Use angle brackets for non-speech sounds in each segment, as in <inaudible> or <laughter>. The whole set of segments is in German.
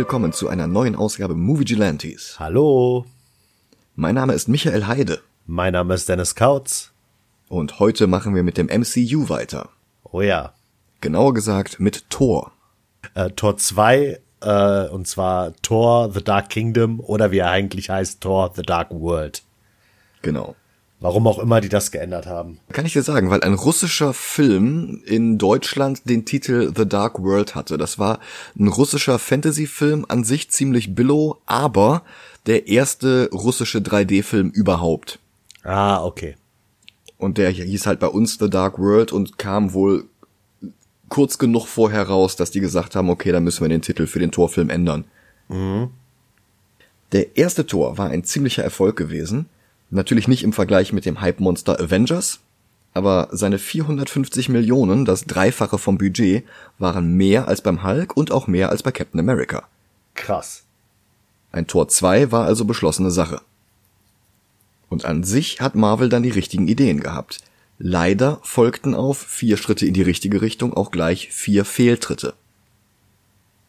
willkommen zu einer neuen Ausgabe Movie Gelantes. Hallo, Mein Name ist Michael Heide mein Name ist Dennis Kautz. und heute machen wir mit dem MCU weiter. Oh ja, Genauer gesagt mit Thor. äh, Tor 2, äh, und zwar Thor The Dark Kingdom oder wie er eigentlich heißt, Thor The Dark World. Genau. Warum auch immer die das geändert haben. Kann ich dir sagen, weil ein russischer Film in Deutschland den Titel The Dark World hatte. Das war ein russischer Fantasy-Film, an sich ziemlich billow, aber der erste russische 3D-Film überhaupt. Ah, okay. Und der hieß halt bei uns The Dark World und kam wohl kurz genug vorher raus, dass die gesagt haben, okay, dann müssen wir den Titel für den Torfilm ändern. Der erste Tor war ein ziemlicher Erfolg gewesen. Natürlich nicht im Vergleich mit dem Hype-Monster Avengers, aber seine 450 Millionen, das Dreifache vom Budget, waren mehr als beim Hulk und auch mehr als bei Captain America. Krass. Ein Tor 2 war also beschlossene Sache. Und an sich hat Marvel dann die richtigen Ideen gehabt. Leider folgten auf vier Schritte in die richtige Richtung auch gleich vier Fehltritte.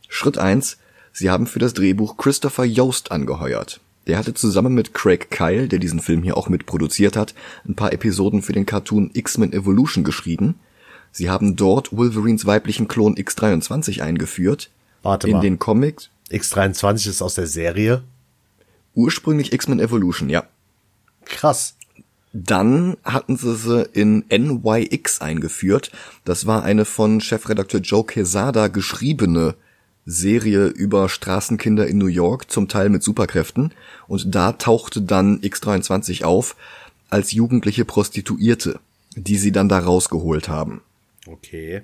Schritt eins: Sie haben für das Drehbuch Christopher Yost angeheuert. Der hatte zusammen mit Craig Kyle, der diesen Film hier auch mitproduziert hat, ein paar Episoden für den Cartoon X-Men Evolution geschrieben. Sie haben dort Wolverines weiblichen Klon X23 eingeführt. Warte in mal. den Comics X23 ist aus der Serie. ursprünglich X-Men Evolution, ja. Krass. Dann hatten sie sie in NYX eingeführt. Das war eine von Chefredakteur Joe Quesada geschriebene Serie über Straßenkinder in New York, zum Teil mit Superkräften. Und da tauchte dann X23 auf als jugendliche Prostituierte, die sie dann da rausgeholt haben. Okay.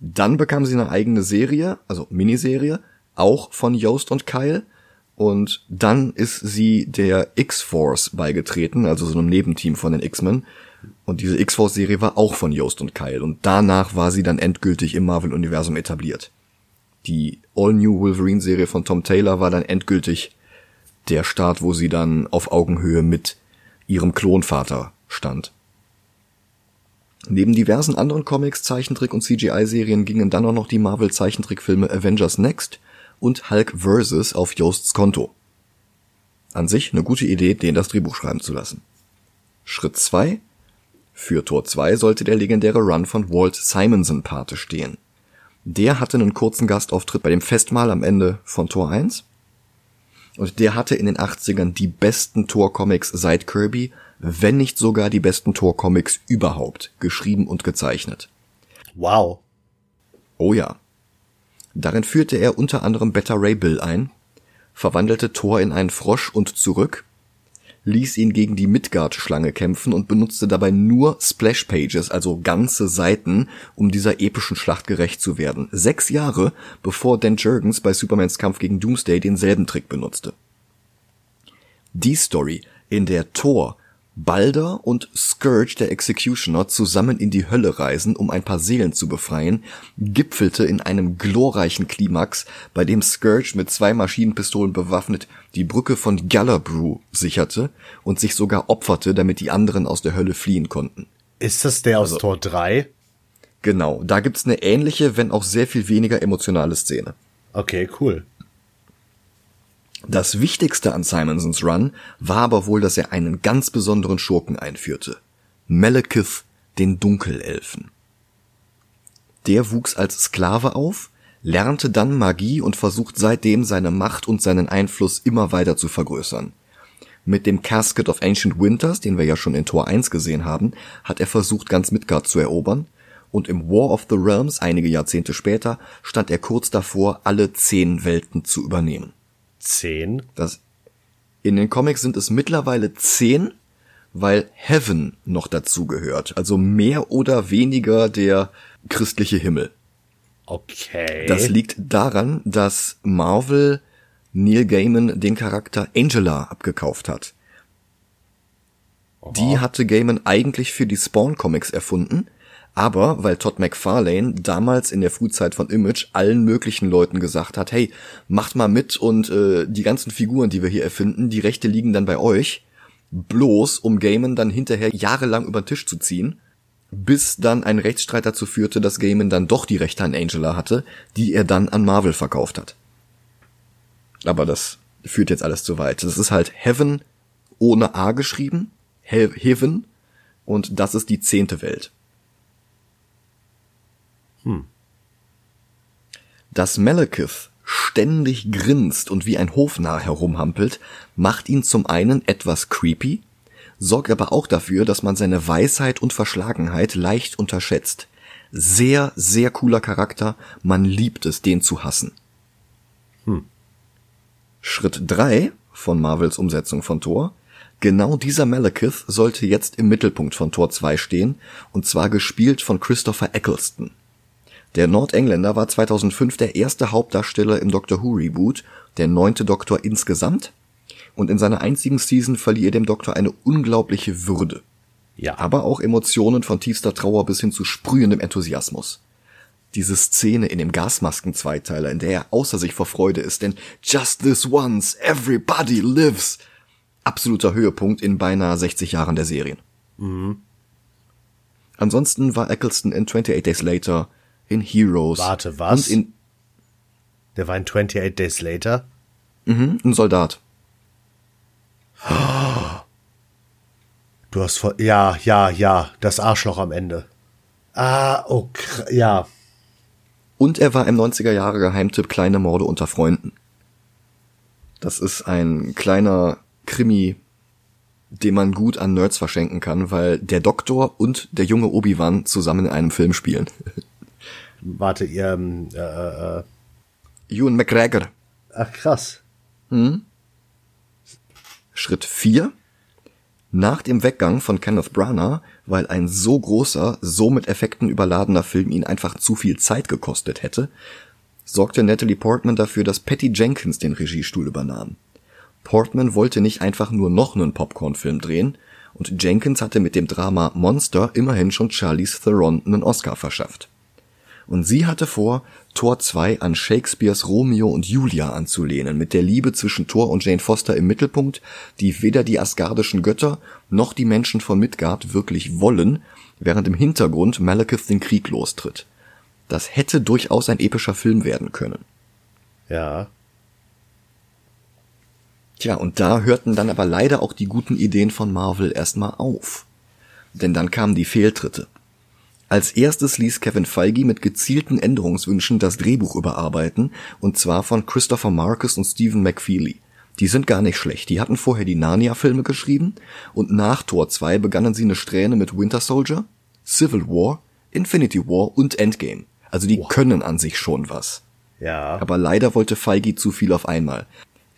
Dann bekam sie eine eigene Serie, also Miniserie, auch von Yoast und Kyle. Und dann ist sie der X-Force beigetreten, also so einem Nebenteam von den X-Men. Und diese X-Force-Serie war auch von Yoast und Kyle. Und danach war sie dann endgültig im Marvel-Universum etabliert. Die All-New Wolverine-Serie von Tom Taylor war dann endgültig der Start, wo sie dann auf Augenhöhe mit ihrem Klonvater stand. Neben diversen anderen Comics, Zeichentrick und CGI-Serien gingen dann auch noch die Marvel-Zeichentrickfilme Avengers Next und Hulk vs. auf Joosts Konto. An sich eine gute Idee, den das Drehbuch schreiben zu lassen. Schritt zwei: Für Tor 2 sollte der legendäre Run von Walt Simonson Pate stehen. Der hatte einen kurzen Gastauftritt bei dem Festmahl am Ende von Tor 1. Und der hatte in den 80ern die besten Tor-Comics seit Kirby, wenn nicht sogar die besten Tor-Comics überhaupt, geschrieben und gezeichnet. Wow. Oh ja. Darin führte er unter anderem Beta Ray Bill ein, verwandelte Thor in einen Frosch und zurück, ließ ihn gegen die Midgard-Schlange kämpfen und benutzte dabei nur Splash-Pages, also ganze Seiten, um dieser epischen Schlacht gerecht zu werden. Sechs Jahre, bevor Dan Jurgens bei Supermans Kampf gegen Doomsday denselben Trick benutzte. Die Story, in der Thor, Balder und Scourge der Executioner zusammen in die Hölle reisen, um ein paar Seelen zu befreien, gipfelte in einem glorreichen Klimax, bei dem Scourge mit zwei Maschinenpistolen bewaffnet die Brücke von Gallabrew sicherte und sich sogar opferte, damit die anderen aus der Hölle fliehen konnten. Ist das der aus Tor 3? Genau, da gibt's eine ähnliche, wenn auch sehr viel weniger emotionale Szene. Okay, cool. Das Wichtigste an Simonsons Run war aber wohl, dass er einen ganz besonderen Schurken einführte. Malekith, den Dunkelelfen. Der wuchs als Sklave auf, lernte dann Magie und versucht seitdem seine Macht und seinen Einfluss immer weiter zu vergrößern. Mit dem Casket of Ancient Winters, den wir ja schon in Tor 1 gesehen haben, hat er versucht, ganz Midgard zu erobern, und im War of the Realms einige Jahrzehnte später stand er kurz davor, alle zehn Welten zu übernehmen. 10. Das in den Comics sind es mittlerweile zehn, weil Heaven noch dazu gehört. Also mehr oder weniger der christliche Himmel. Okay. Das liegt daran, dass Marvel Neil Gaiman den Charakter Angela abgekauft hat. Die hatte Gaiman eigentlich für die Spawn Comics erfunden, aber weil Todd McFarlane damals in der Frühzeit von Image allen möglichen Leuten gesagt hat, hey, macht mal mit und äh, die ganzen Figuren, die wir hier erfinden, die Rechte liegen dann bei euch, bloß um Gaiman dann hinterher jahrelang über den Tisch zu ziehen, bis dann ein Rechtsstreit dazu führte, dass Gaiman dann doch die Rechte an Angela hatte, die er dann an Marvel verkauft hat. Aber das führt jetzt alles zu weit. Das ist halt Heaven ohne A geschrieben. He Heaven. Und das ist die zehnte Welt. Hm. Dass Malekith ständig grinst und wie ein Hofnarr herumhampelt, macht ihn zum einen etwas creepy, sorgt aber auch dafür, dass man seine Weisheit und Verschlagenheit leicht unterschätzt. Sehr, sehr cooler Charakter, man liebt es, den zu hassen. Hm. Schritt drei von Marvels Umsetzung von Thor. Genau dieser Malekith sollte jetzt im Mittelpunkt von Tor 2 stehen, und zwar gespielt von Christopher Eccleston. Der Nordengländer war 2005 der erste Hauptdarsteller im Doctor Who Reboot, der neunte Doktor insgesamt, und in seiner einzigen Season verlieh er dem Doktor eine unglaubliche Würde. Ja. Aber auch Emotionen von tiefster Trauer bis hin zu sprühendem Enthusiasmus. Diese Szene in dem Gasmasken-Zweiteiler, in der er außer sich vor Freude ist, denn Just this once, everybody lives. Absoluter Höhepunkt in beinahe 60 Jahren der Serien. Mhm. Ansonsten war Eccleston in 28 Days Later, in Heroes. Warte, was? Und in Der war in 28 Days Later? Mhm, ein Soldat. Du hast vor, ja, ja, ja, das Arschloch am Ende. Ah, oh, ja. Und er war im 90er Jahre Geheimtipp Kleine Morde unter Freunden. Das ist ein kleiner Krimi, den man gut an Nerds verschenken kann, weil der Doktor und der junge Obi-Wan zusammen in einem Film spielen. <laughs> Warte, ihr, ähm, äh, äh, äh. Ewan McGregor. Ach, krass. Hm? Schritt 4. Nach dem Weggang von Kenneth Branagh, weil ein so großer, so mit Effekten überladener Film ihn einfach zu viel Zeit gekostet hätte, sorgte Natalie Portman dafür, dass Patty Jenkins den Regiestuhl übernahm. Portman wollte nicht einfach nur noch einen Popcorn-Film drehen, und Jenkins hatte mit dem Drama Monster immerhin schon Charlize Theron einen Oscar verschafft und sie hatte vor, Tor 2 an Shakespeares Romeo und Julia anzulehnen, mit der Liebe zwischen Thor und Jane Foster im Mittelpunkt, die weder die asgardischen Götter noch die Menschen von Midgard wirklich wollen, während im Hintergrund Malekith den Krieg lostritt. Das hätte durchaus ein epischer Film werden können. Ja. Tja, und da hörten dann aber leider auch die guten Ideen von Marvel erstmal auf. Denn dann kamen die Fehltritte. Als erstes ließ Kevin Feige mit gezielten Änderungswünschen das Drehbuch überarbeiten, und zwar von Christopher Marcus und Stephen McFeely. Die sind gar nicht schlecht. Die hatten vorher die Narnia-Filme geschrieben und nach Tor 2 begannen sie eine Strähne mit Winter Soldier, Civil War, Infinity War und Endgame. Also die wow. können an sich schon was. Ja. Aber leider wollte Feige zu viel auf einmal.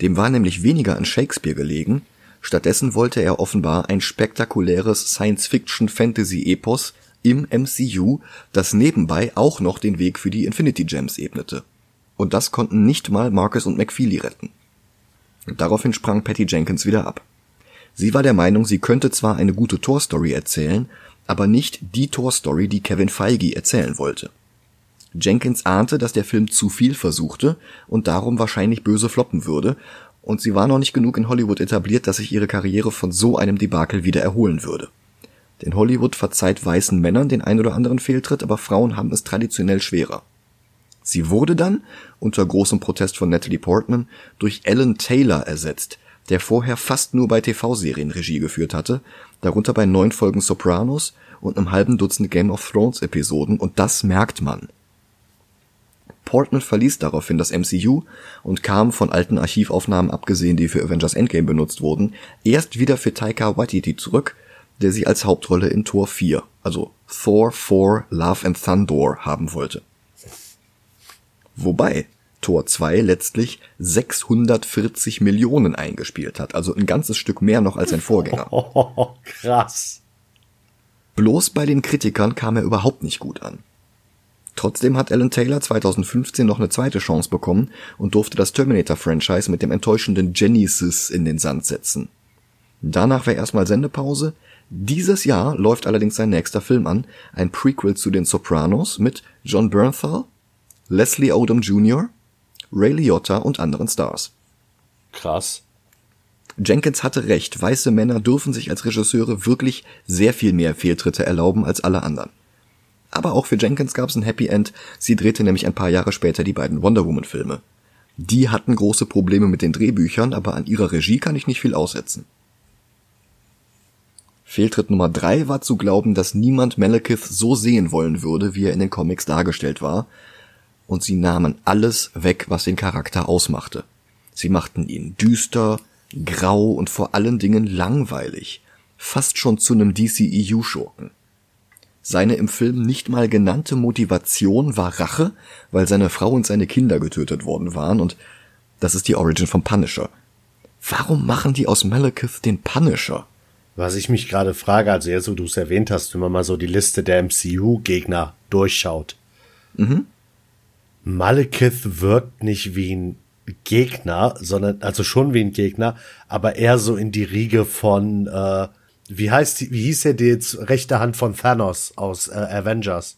Dem war nämlich weniger an Shakespeare gelegen. Stattdessen wollte er offenbar ein spektakuläres Science-Fiction-Fantasy-Epos im MCU, das nebenbei auch noch den Weg für die Infinity Gems ebnete. Und das konnten nicht mal Marcus und McFeely retten. Daraufhin sprang Patty Jenkins wieder ab. Sie war der Meinung, sie könnte zwar eine gute Tor-Story erzählen, aber nicht die Tor-Story, die Kevin Feige erzählen wollte. Jenkins ahnte, dass der Film zu viel versuchte und darum wahrscheinlich böse floppen würde, und sie war noch nicht genug in Hollywood etabliert, dass sich ihre Karriere von so einem Debakel wieder erholen würde. Denn Hollywood verzeiht weißen Männern den ein oder anderen Fehltritt, aber Frauen haben es traditionell schwerer. Sie wurde dann, unter großem Protest von Natalie Portman, durch Alan Taylor ersetzt, der vorher fast nur bei TV-Serien Regie geführt hatte, darunter bei neun Folgen Sopranos und einem halben Dutzend Game of Thrones Episoden, und das merkt man. Portman verließ daraufhin das MCU und kam, von alten Archivaufnahmen abgesehen, die für Avengers Endgame benutzt wurden, erst wieder für Taika Waititi zurück, der sie als Hauptrolle in Tor 4, also Thor 4 Love and Thunder haben wollte. Wobei Tor 2 letztlich 640 Millionen eingespielt hat, also ein ganzes Stück mehr noch als sein Vorgänger. Oh, <laughs> krass. Bloß bei den Kritikern kam er überhaupt nicht gut an. Trotzdem hat Alan Taylor 2015 noch eine zweite Chance bekommen und durfte das Terminator-Franchise mit dem enttäuschenden Genesis in den Sand setzen. Danach war erstmal Sendepause, dieses Jahr läuft allerdings sein nächster Film an, ein Prequel zu den Sopranos mit John Bernthal, Leslie Odom Jr., Ray Liotta und anderen Stars. Krass. Jenkins hatte recht, weiße Männer dürfen sich als Regisseure wirklich sehr viel mehr Fehltritte erlauben als alle anderen. Aber auch für Jenkins gab es ein Happy End, sie drehte nämlich ein paar Jahre später die beiden Wonder Woman Filme. Die hatten große Probleme mit den Drehbüchern, aber an ihrer Regie kann ich nicht viel aussetzen. Fehltritt Nummer drei war zu glauben, dass niemand Malekith so sehen wollen würde, wie er in den Comics dargestellt war, und sie nahmen alles weg, was den Charakter ausmachte. Sie machten ihn düster, grau und vor allen Dingen langweilig, fast schon zu einem DCEU-Schurken. Seine im Film nicht mal genannte Motivation war Rache, weil seine Frau und seine Kinder getötet worden waren und das ist die Origin vom Punisher. Warum machen die aus Malekith den Punisher? Was ich mich gerade frage, also jetzt, wo du es erwähnt hast, wenn man mal so die Liste der MCU-Gegner durchschaut. Mhm. Malekith wirkt nicht wie ein Gegner, sondern, also schon wie ein Gegner, aber eher so in die Riege von, äh, wie heißt die, wie hieß er die jetzt rechte Hand von Thanos aus äh, Avengers?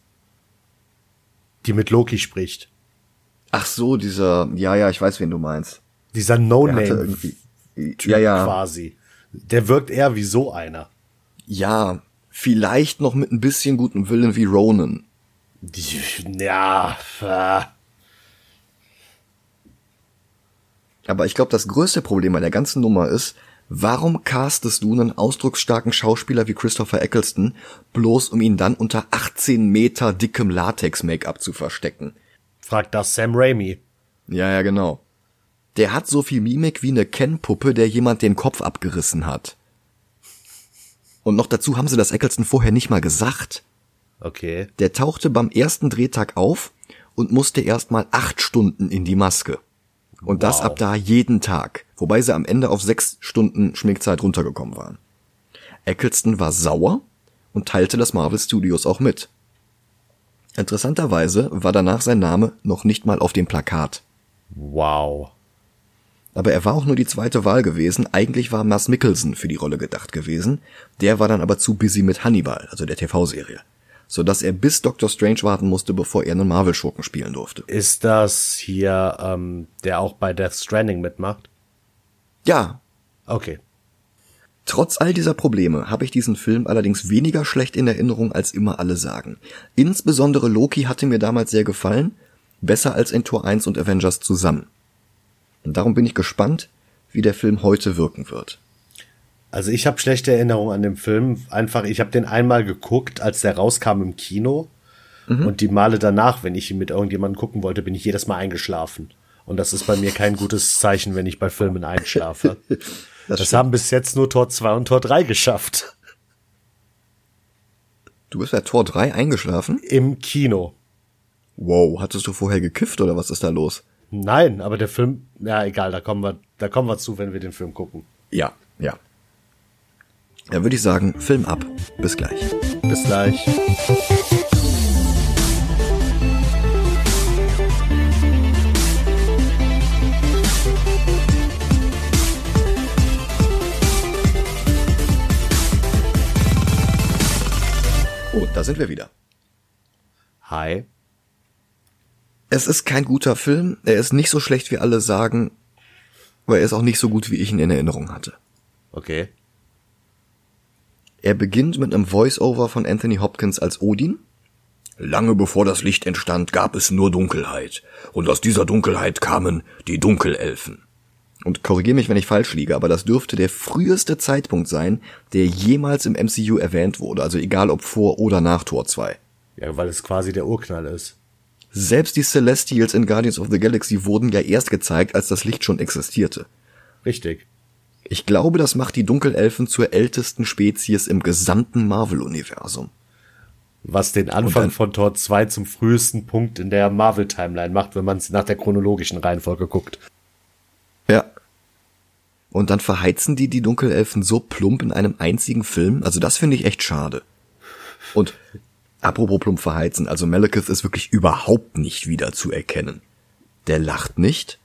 Die mit Loki spricht. Ach so, dieser, ja, ja, ich weiß, wen du meinst. Dieser No-Name-Typ ja, ja. quasi. Der wirkt eher wie so einer. Ja, vielleicht noch mit ein bisschen gutem Willen wie Ronan. Ja. Äh. Aber ich glaube, das größte Problem an der ganzen Nummer ist, warum castest du einen ausdrucksstarken Schauspieler wie Christopher Eccleston, bloß um ihn dann unter 18 Meter dickem Latex-Make-up zu verstecken? Fragt das Sam Raimi. Ja, ja, genau. Der hat so viel Mimik wie eine Ken-Puppe, der jemand den Kopf abgerissen hat. Und noch dazu haben sie das Eccleston vorher nicht mal gesagt. Okay. Der tauchte beim ersten Drehtag auf und musste erstmal acht Stunden in die Maske. Und wow. das ab da jeden Tag, wobei sie am Ende auf sechs Stunden Schminkzeit runtergekommen waren. Eccleston war sauer und teilte das Marvel Studios auch mit. Interessanterweise war danach sein Name noch nicht mal auf dem Plakat. Wow. Aber er war auch nur die zweite Wahl gewesen. Eigentlich war Mass Mikkelsen für die Rolle gedacht gewesen. Der war dann aber zu busy mit Hannibal, also der TV-Serie. Sodass er bis Doctor Strange warten musste, bevor er einen Marvel-Schurken spielen durfte. Ist das hier, ähm, der auch bei Death Stranding mitmacht? Ja. Okay. Trotz all dieser Probleme habe ich diesen Film allerdings weniger schlecht in Erinnerung, als immer alle sagen. Insbesondere Loki hatte mir damals sehr gefallen, besser als in Tor 1 und Avengers zusammen. Und darum bin ich gespannt, wie der Film heute wirken wird. Also ich habe schlechte Erinnerungen an den Film. Einfach, ich habe den einmal geguckt, als der rauskam im Kino. Mhm. Und die Male danach, wenn ich ihn mit irgendjemandem gucken wollte, bin ich jedes Mal eingeschlafen. Und das ist bei mir kein gutes Zeichen, wenn ich bei Filmen einschlafe. <laughs> das, das haben bis jetzt nur Tor 2 und Tor 3 geschafft. Du bist bei Tor 3 eingeschlafen? Im Kino. Wow, hattest du vorher gekifft oder was ist da los? Nein, aber der Film, ja egal, da kommen wir, da kommen wir zu, wenn wir den Film gucken. Ja, ja. Dann würde ich sagen, Film ab. Bis gleich. Bis gleich. Oh, da sind wir wieder. Hi. Es ist kein guter Film. Er ist nicht so schlecht, wie alle sagen. Aber er ist auch nicht so gut, wie ich ihn in Erinnerung hatte. Okay. Er beginnt mit einem Voice-Over von Anthony Hopkins als Odin. Lange bevor das Licht entstand, gab es nur Dunkelheit. Und aus dieser Dunkelheit kamen die Dunkelelfen. Und korrigier mich, wenn ich falsch liege, aber das dürfte der früheste Zeitpunkt sein, der jemals im MCU erwähnt wurde. Also egal ob vor oder nach Tor 2. Ja, weil es quasi der Urknall ist. Selbst die Celestials in Guardians of the Galaxy wurden ja erst gezeigt, als das Licht schon existierte. Richtig. Ich glaube, das macht die Dunkelelfen zur ältesten Spezies im gesamten Marvel-Universum. Was den Anfang von Tor 2 zum frühesten Punkt in der Marvel-Timeline macht, wenn man es nach der chronologischen Reihenfolge guckt. Ja. Und dann verheizen die die Dunkelelfen so plump in einem einzigen Film. Also das finde ich echt schade. Und Apropos plump verheizen, also Malekith ist wirklich überhaupt nicht wieder zu erkennen. Der lacht nicht.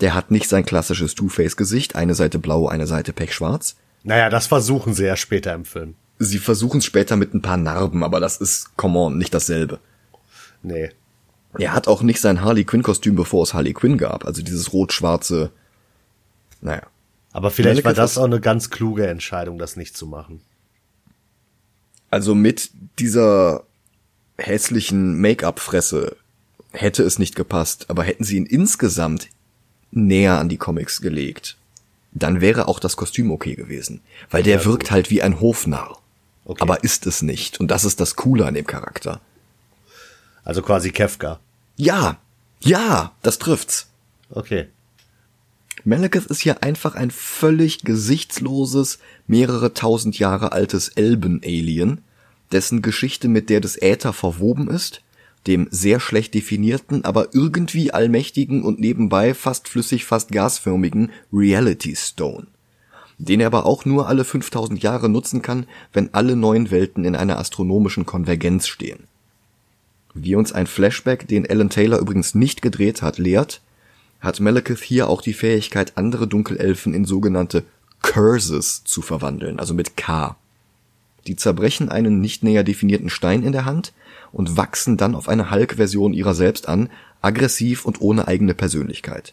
Der hat nicht sein klassisches Two-Face-Gesicht, eine Seite blau, eine Seite pechschwarz. Naja, das versuchen sie ja später im Film. Sie versuchen es später mit ein paar Narben, aber das ist, come on, nicht dasselbe. Nee. Er hat auch nicht sein Harley Quinn-Kostüm, bevor es Harley Quinn gab, also dieses rot-schwarze, naja. Aber vielleicht Malekith war das auch eine ganz kluge Entscheidung, das nicht zu machen. Also mit dieser hässlichen Make-up-Fresse hätte es nicht gepasst, aber hätten sie ihn insgesamt näher an die Comics gelegt, dann wäre auch das Kostüm okay gewesen. Weil der ja, wirkt gut. halt wie ein Hofnarr. Okay. Aber ist es nicht. Und das ist das Coole an dem Charakter. Also quasi Kefka. Ja, ja, das trifft's. Okay. Malekith ist hier einfach ein völlig gesichtsloses, mehrere tausend Jahre altes Elben-Alien, dessen Geschichte mit der des Äther verwoben ist, dem sehr schlecht definierten, aber irgendwie allmächtigen und nebenbei fast flüssig, fast gasförmigen Reality Stone, den er aber auch nur alle 5000 Jahre nutzen kann, wenn alle neuen Welten in einer astronomischen Konvergenz stehen. Wie uns ein Flashback, den Alan Taylor übrigens nicht gedreht hat, lehrt, hat Malekith hier auch die Fähigkeit, andere Dunkelelfen in sogenannte Curses zu verwandeln, also mit K. Die zerbrechen einen nicht näher definierten Stein in der Hand und wachsen dann auf eine Hulk-Version ihrer selbst an, aggressiv und ohne eigene Persönlichkeit.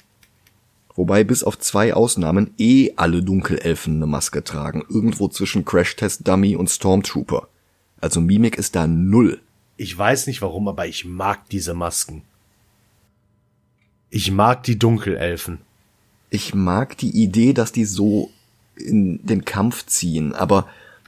Wobei bis auf zwei Ausnahmen eh alle Dunkelelfen eine Maske tragen, irgendwo zwischen Crash-Test Dummy und Stormtrooper. Also Mimik ist da null. Ich weiß nicht warum, aber ich mag diese Masken. Ich mag die Dunkelelfen. Ich mag die Idee, dass die so in den Kampf ziehen, aber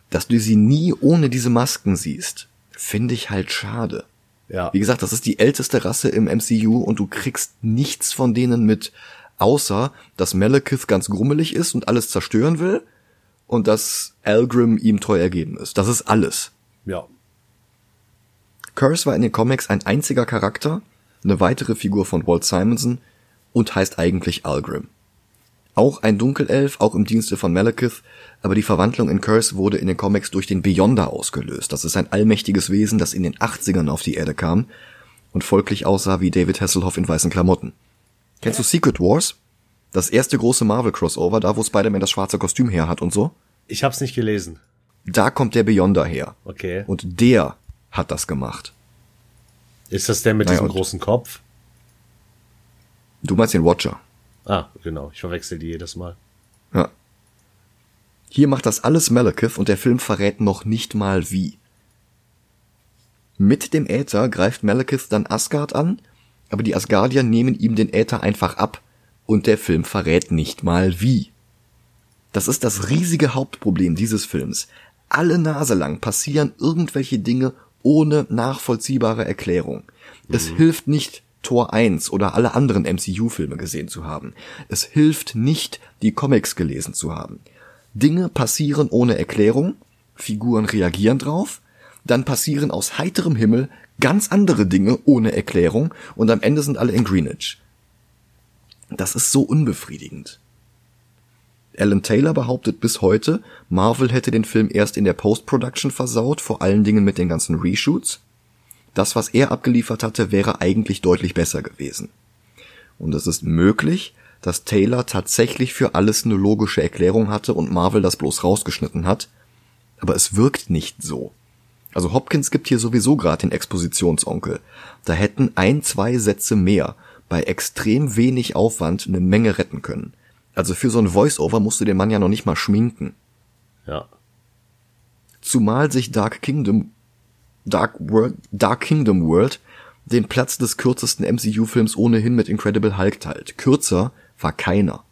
dass du sie nie ohne diese Masken siehst, finde ich halt schade. Ja. Wie gesagt, das ist die älteste Rasse im MCU und du kriegst nichts von denen mit, außer dass Malekith ganz grummelig ist und alles zerstören will und dass Algrim ihm treu ergeben ist. Das ist alles. Ja. Curse war in den Comics ein einziger Charakter, eine weitere Figur von Walt Simonson und heißt eigentlich Algrim. Auch ein Dunkelelf, auch im Dienste von Malekith, aber die Verwandlung in Curse wurde in den Comics durch den Beyonder ausgelöst. Das ist ein allmächtiges Wesen, das in den 80ern auf die Erde kam und folglich aussah wie David Hasselhoff in weißen Klamotten. Kennst du Secret Wars? Das erste große Marvel-Crossover, da wo Spider-Man das schwarze Kostüm her hat und so? Ich hab's nicht gelesen. Da kommt der Beyonder her. Okay. Und der hat das gemacht. Ist das der mit naja, diesem großen Kopf? Du meinst den Watcher. Ah, genau. Ich verwechsel die jedes Mal. Ja. Hier macht das alles Malekith und der Film verrät noch nicht mal wie. Mit dem Äther greift Malekith dann Asgard an, aber die Asgardier nehmen ihm den Äther einfach ab und der Film verrät nicht mal wie. Das ist das riesige Hauptproblem dieses Films. Alle Nase lang passieren irgendwelche Dinge ohne nachvollziehbare Erklärung. Mhm. Es hilft nicht, Tor 1 oder alle anderen MCU-Filme gesehen zu haben. Es hilft nicht, die Comics gelesen zu haben. Dinge passieren ohne Erklärung, Figuren reagieren drauf, dann passieren aus heiterem Himmel ganz andere Dinge ohne Erklärung und am Ende sind alle in Greenwich. Das ist so unbefriedigend. Alan Taylor behauptet bis heute, Marvel hätte den Film erst in der Post-Production versaut, vor allen Dingen mit den ganzen Reshoots. Das, was er abgeliefert hatte, wäre eigentlich deutlich besser gewesen. Und es ist möglich, dass Taylor tatsächlich für alles eine logische Erklärung hatte und Marvel das bloß rausgeschnitten hat, aber es wirkt nicht so. Also Hopkins gibt hier sowieso gerade den Expositionsonkel. Da hätten ein, zwei Sätze mehr bei extrem wenig Aufwand eine Menge retten können. Also für so ein Voice-Over musst du den Mann ja noch nicht mal schminken. Ja. Zumal sich Dark Kingdom, Dark World, Dark Kingdom World den Platz des kürzesten MCU-Films ohnehin mit Incredible Hulk teilt. Kürzer war keiner.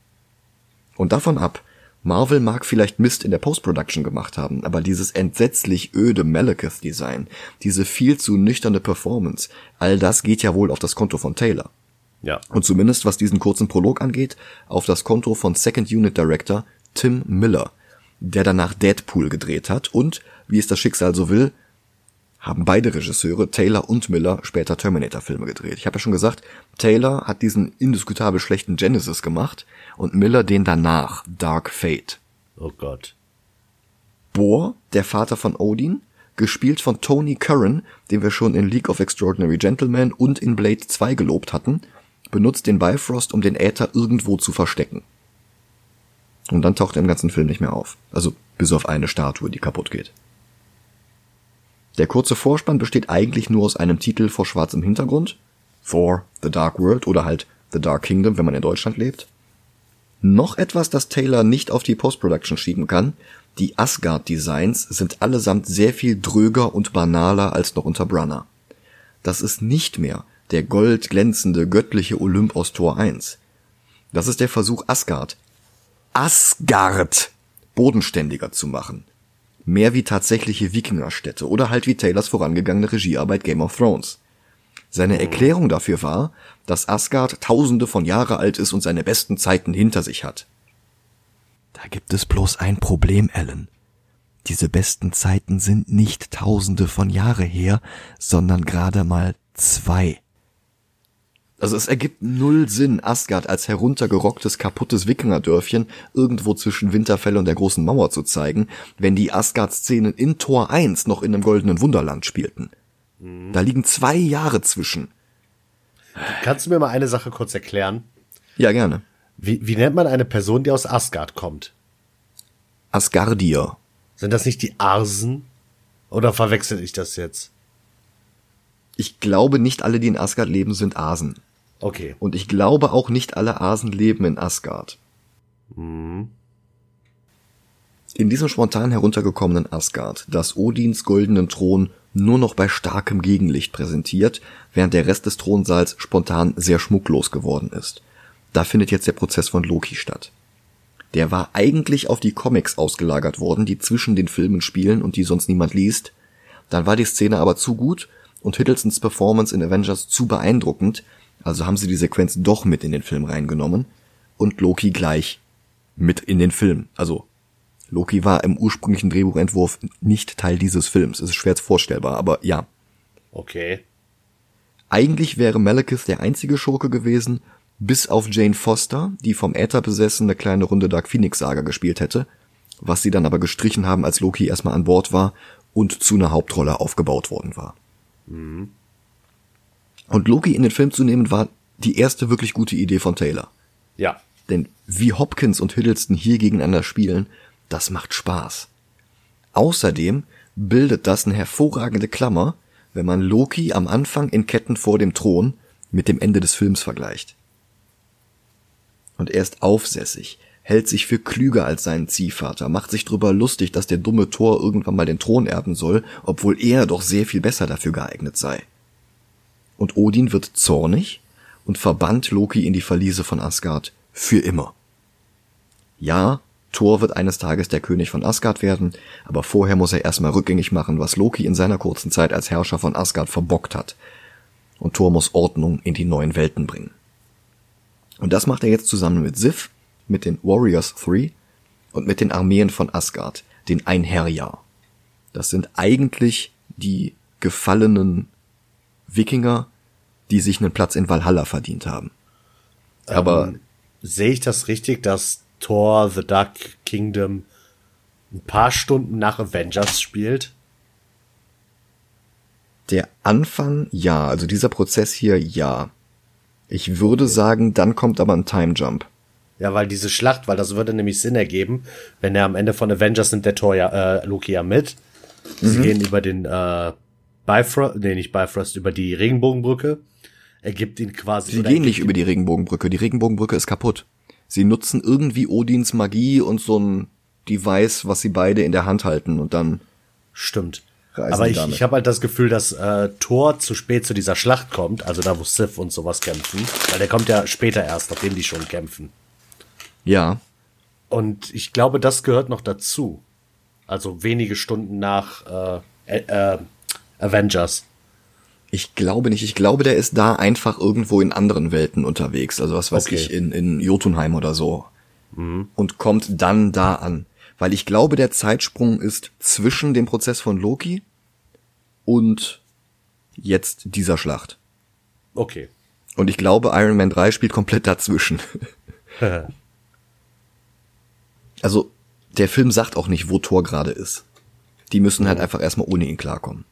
Und davon ab, Marvel mag vielleicht Mist in der Post-Production gemacht haben, aber dieses entsetzlich öde Malekith-Design, diese viel zu nüchterne Performance, all das geht ja wohl auf das Konto von Taylor. Ja. Und zumindest was diesen kurzen Prolog angeht, auf das Konto von Second Unit Director Tim Miller, der danach Deadpool gedreht hat und, wie es das Schicksal so will, haben beide Regisseure, Taylor und Miller, später Terminator-Filme gedreht. Ich habe ja schon gesagt, Taylor hat diesen indiskutabel schlechten Genesis gemacht und Miller den danach, Dark Fate. Oh Gott. Bohr, der Vater von Odin, gespielt von Tony Curran, den wir schon in League of Extraordinary Gentlemen und in Blade 2 gelobt hatten, benutzt den Bifrost, um den Äther irgendwo zu verstecken. Und dann taucht er im ganzen Film nicht mehr auf. Also bis auf eine Statue, die kaputt geht. Der kurze Vorspann besteht eigentlich nur aus einem Titel vor schwarzem Hintergrund. For The Dark World oder halt The Dark Kingdom, wenn man in Deutschland lebt. Noch etwas, das Taylor nicht auf die Post-Production schieben kann. Die Asgard-Designs sind allesamt sehr viel dröger und banaler als noch unter Brunner. Das ist nicht mehr der goldglänzende göttliche Olymp aus Tor 1. Das ist der Versuch Asgard. Asgard bodenständiger zu machen. Mehr wie tatsächliche Wikingerstädte oder halt wie Taylors vorangegangene Regiearbeit Game of Thrones. Seine Erklärung dafür war, dass Asgard tausende von Jahre alt ist und seine besten Zeiten hinter sich hat. Da gibt es bloß ein Problem, Alan. Diese besten Zeiten sind nicht tausende von Jahre her, sondern gerade mal zwei. Also es ergibt null Sinn, Asgard als heruntergerocktes, kaputtes Wikingerdörfchen irgendwo zwischen Winterfell und der großen Mauer zu zeigen, wenn die Asgard-Szenen in Tor 1 noch in einem goldenen Wunderland spielten. Da liegen zwei Jahre zwischen. Kannst du mir mal eine Sache kurz erklären? Ja, gerne. Wie, wie nennt man eine Person, die aus Asgard kommt? Asgardier. Sind das nicht die Arsen? Oder verwechsel ich das jetzt? Ich glaube, nicht alle, die in Asgard leben, sind Asen. Okay. Und ich glaube auch nicht alle Asen leben in Asgard. In diesem spontan heruntergekommenen Asgard, das Odins goldenen Thron nur noch bei starkem Gegenlicht präsentiert, während der Rest des Thronsaals spontan sehr schmucklos geworden ist. Da findet jetzt der Prozess von Loki statt. Der war eigentlich auf die Comics ausgelagert worden, die zwischen den Filmen spielen und die sonst niemand liest. Dann war die Szene aber zu gut und Hiddlestons Performance in Avengers zu beeindruckend, also haben sie die Sequenz doch mit in den Film reingenommen und Loki gleich mit in den Film. Also Loki war im ursprünglichen Drehbuchentwurf nicht Teil dieses Films. Es ist schwer vorstellbar, aber ja. Okay. Eigentlich wäre Malekith der einzige Schurke gewesen, bis auf Jane Foster, die vom Äther besessen eine kleine Runde Dark Phoenix Saga gespielt hätte, was sie dann aber gestrichen haben, als Loki erstmal an Bord war und zu einer Hauptrolle aufgebaut worden war. Und Loki in den Film zu nehmen, war die erste wirklich gute Idee von Taylor. Ja. Denn wie Hopkins und Hiddleston hier gegeneinander spielen, das macht Spaß. Außerdem bildet das eine hervorragende Klammer, wenn man Loki am Anfang in Ketten vor dem Thron mit dem Ende des Films vergleicht. Und er ist aufsässig, hält sich für klüger als seinen Ziehvater, macht sich drüber lustig, dass der dumme Thor irgendwann mal den Thron erben soll, obwohl er doch sehr viel besser dafür geeignet sei. Und Odin wird zornig und verbannt Loki in die Verliese von Asgard für immer. Ja, Thor wird eines Tages der König von Asgard werden, aber vorher muss er erstmal rückgängig machen, was Loki in seiner kurzen Zeit als Herrscher von Asgard verbockt hat. Und Thor muss Ordnung in die neuen Welten bringen. Und das macht er jetzt zusammen mit Sif, mit den Warriors 3 und mit den Armeen von Asgard, den Einherjar. Das sind eigentlich die gefallenen Wikinger, die sich einen Platz in Valhalla verdient haben. Aber Ähm, sehe ich das richtig, dass Thor The Dark Kingdom ein paar Stunden nach Avengers spielt? Der Anfang, ja, also dieser Prozess hier, ja. Ich würde sagen, dann kommt aber ein Time Jump. Ja, weil diese Schlacht, weil das würde nämlich Sinn ergeben, wenn er am Ende von Avengers nimmt der Thor ja, äh, Loki ja mit. Sie Mhm. gehen über den äh, Bifrost, nee, nicht Bifrost, über die Regenbogenbrücke. Er gibt ihn quasi. Sie gehen nicht über die Regenbogenbrücke. Die Regenbogenbrücke ist kaputt. Sie nutzen irgendwie Odins Magie und so ein Device, was sie beide in der Hand halten und dann Stimmt. Aber ich, ich habe halt das Gefühl, dass äh, Thor zu spät zu dieser Schlacht kommt, also da, wo Sif und sowas kämpfen. Weil der kommt ja später erst, nachdem die schon kämpfen. ja, Und ich glaube, das gehört noch dazu. Also wenige Stunden nach äh, äh, Avengers. Ich glaube nicht. Ich glaube, der ist da einfach irgendwo in anderen Welten unterwegs. Also was weiß Okay. ich, in, in Jotunheim oder so. Und kommt dann da an. Weil ich glaube, der Zeitsprung ist zwischen dem Prozess von Loki und jetzt dieser Schlacht. Okay. Und ich glaube, Iron Man 3 spielt komplett dazwischen. <laughs> Also, der Film sagt auch nicht, wo Thor gerade ist. Die müssen halt einfach erstmal ohne ihn klarkommen.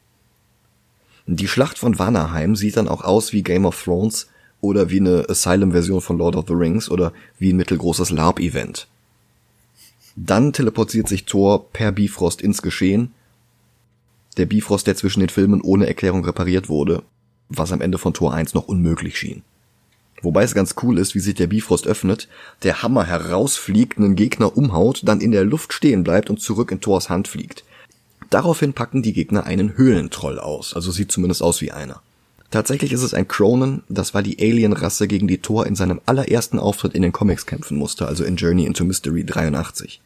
Die Schlacht von Vanaheim sieht dann auch aus wie Game of Thrones oder wie eine Asylum-Version von Lord of the Rings oder wie ein mittelgroßes LARP-Event. Dann teleportiert sich Thor per Bifrost ins Geschehen. Der Bifrost, der zwischen den Filmen ohne Erklärung repariert wurde, was am Ende von Tor 1 noch unmöglich schien. Wobei es ganz cool ist, wie sich der Bifrost öffnet, der Hammer herausfliegt, einen Gegner umhaut, dann in der Luft stehen bleibt und zurück in Thors Hand fliegt. Daraufhin packen die Gegner einen Höhlentroll aus, also sieht zumindest aus wie einer. Tatsächlich ist es ein Cronen, das war die Alien-Rasse, gegen die Thor in seinem allerersten Auftritt in den Comics kämpfen musste, also in Journey into Mystery 83.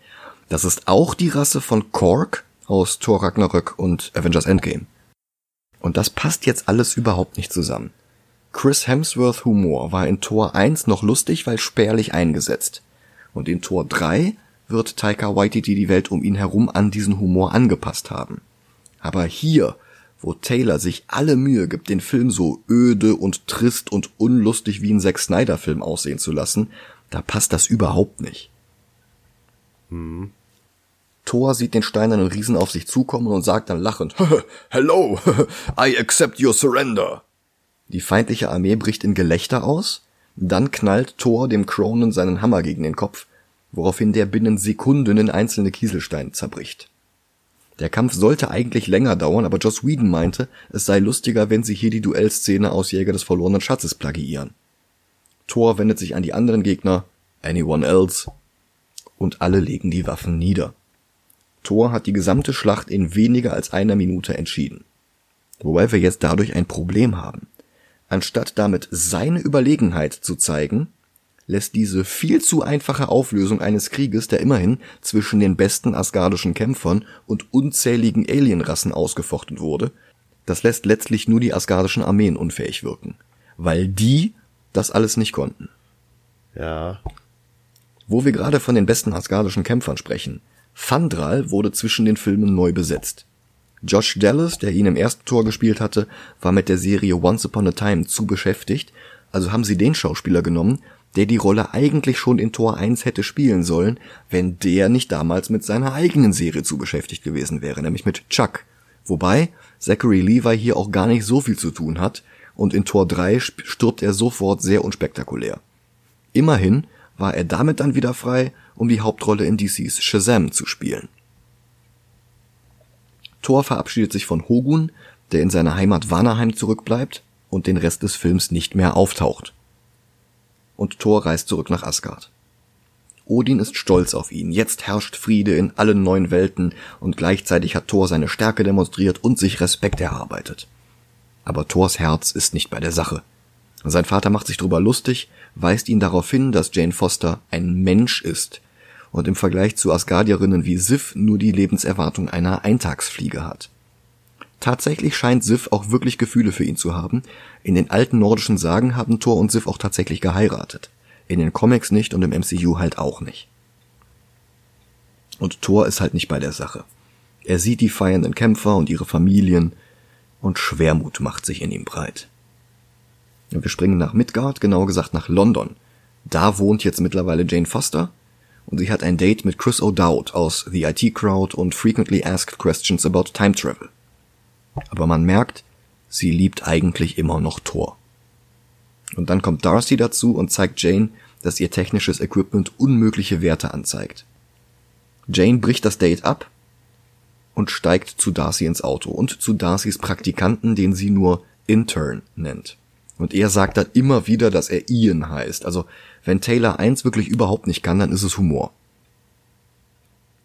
Das ist auch die Rasse von Korg aus Thor Ragnarök und Avengers Endgame. Und das passt jetzt alles überhaupt nicht zusammen. Chris Hemsworth Humor war in Tor 1 noch lustig, weil spärlich eingesetzt. Und in Tor 3 wird Taika Waititi die Welt um ihn herum an diesen Humor angepasst haben. Aber hier, wo Taylor sich alle Mühe gibt, den Film so öde und trist und unlustig wie ein Zack Snyder Film aussehen zu lassen, da passt das überhaupt nicht. Hm. Thor sieht den steinernen Riesen auf sich zukommen und sagt dann lachend, <laughs> Hello, <laughs> I accept your surrender. Die feindliche Armee bricht in Gelächter aus, dann knallt Thor dem Cronen seinen Hammer gegen den Kopf, woraufhin der binnen Sekunden in einzelne Kieselsteine zerbricht. Der Kampf sollte eigentlich länger dauern, aber Joss Whedon meinte, es sei lustiger, wenn sie hier die Duellszene aus Jäger des verlorenen Schatzes plagiieren. Thor wendet sich an die anderen Gegner, anyone else, und alle legen die Waffen nieder. Thor hat die gesamte Schlacht in weniger als einer Minute entschieden. Wobei wir jetzt dadurch ein Problem haben. Anstatt damit seine Überlegenheit zu zeigen, lässt diese viel zu einfache Auflösung eines Krieges, der immerhin zwischen den besten asgardischen Kämpfern und unzähligen Alienrassen ausgefochten wurde, das lässt letztlich nur die asgardischen Armeen unfähig wirken, weil die das alles nicht konnten. Ja. Wo wir gerade von den besten asgardischen Kämpfern sprechen, Fandral wurde zwischen den Filmen neu besetzt. Josh Dallas, der ihn im ersten Tor gespielt hatte, war mit der Serie Once Upon a Time zu beschäftigt, also haben sie den Schauspieler genommen, der die Rolle eigentlich schon in Tor 1 hätte spielen sollen, wenn der nicht damals mit seiner eigenen Serie zu beschäftigt gewesen wäre, nämlich mit Chuck. Wobei Zachary Levi hier auch gar nicht so viel zu tun hat und in Tor 3 stirbt er sofort sehr unspektakulär. Immerhin war er damit dann wieder frei, um die Hauptrolle in DCs Shazam zu spielen. Thor verabschiedet sich von Hogun, der in seiner Heimat Vanaheim zurückbleibt und den Rest des Films nicht mehr auftaucht. Und Thor reist zurück nach Asgard. Odin ist stolz auf ihn. Jetzt herrscht Friede in allen neuen Welten und gleichzeitig hat Thor seine Stärke demonstriert und sich Respekt erarbeitet. Aber Thors Herz ist nicht bei der Sache. Sein Vater macht sich darüber lustig, weist ihn darauf hin, dass Jane Foster ein Mensch ist und im Vergleich zu Asgardierinnen wie Sif nur die Lebenserwartung einer Eintagsfliege hat. Tatsächlich scheint Sif auch wirklich Gefühle für ihn zu haben. In den alten nordischen Sagen haben Thor und Sif auch tatsächlich geheiratet. In den Comics nicht und im MCU halt auch nicht. Und Thor ist halt nicht bei der Sache. Er sieht die feiernden Kämpfer und ihre Familien und Schwermut macht sich in ihm breit. Wir springen nach Midgard, genauer gesagt nach London. Da wohnt jetzt mittlerweile Jane Foster und sie hat ein Date mit Chris O'Dowd aus The IT Crowd und Frequently Asked Questions About Time Travel. Aber man merkt, sie liebt eigentlich immer noch Thor. Und dann kommt Darcy dazu und zeigt Jane, dass ihr technisches Equipment unmögliche Werte anzeigt. Jane bricht das Date ab und steigt zu Darcy ins Auto und zu Darcys Praktikanten, den sie nur Intern nennt. Und er sagt dann immer wieder, dass er Ian heißt. Also, wenn Taylor eins wirklich überhaupt nicht kann, dann ist es Humor.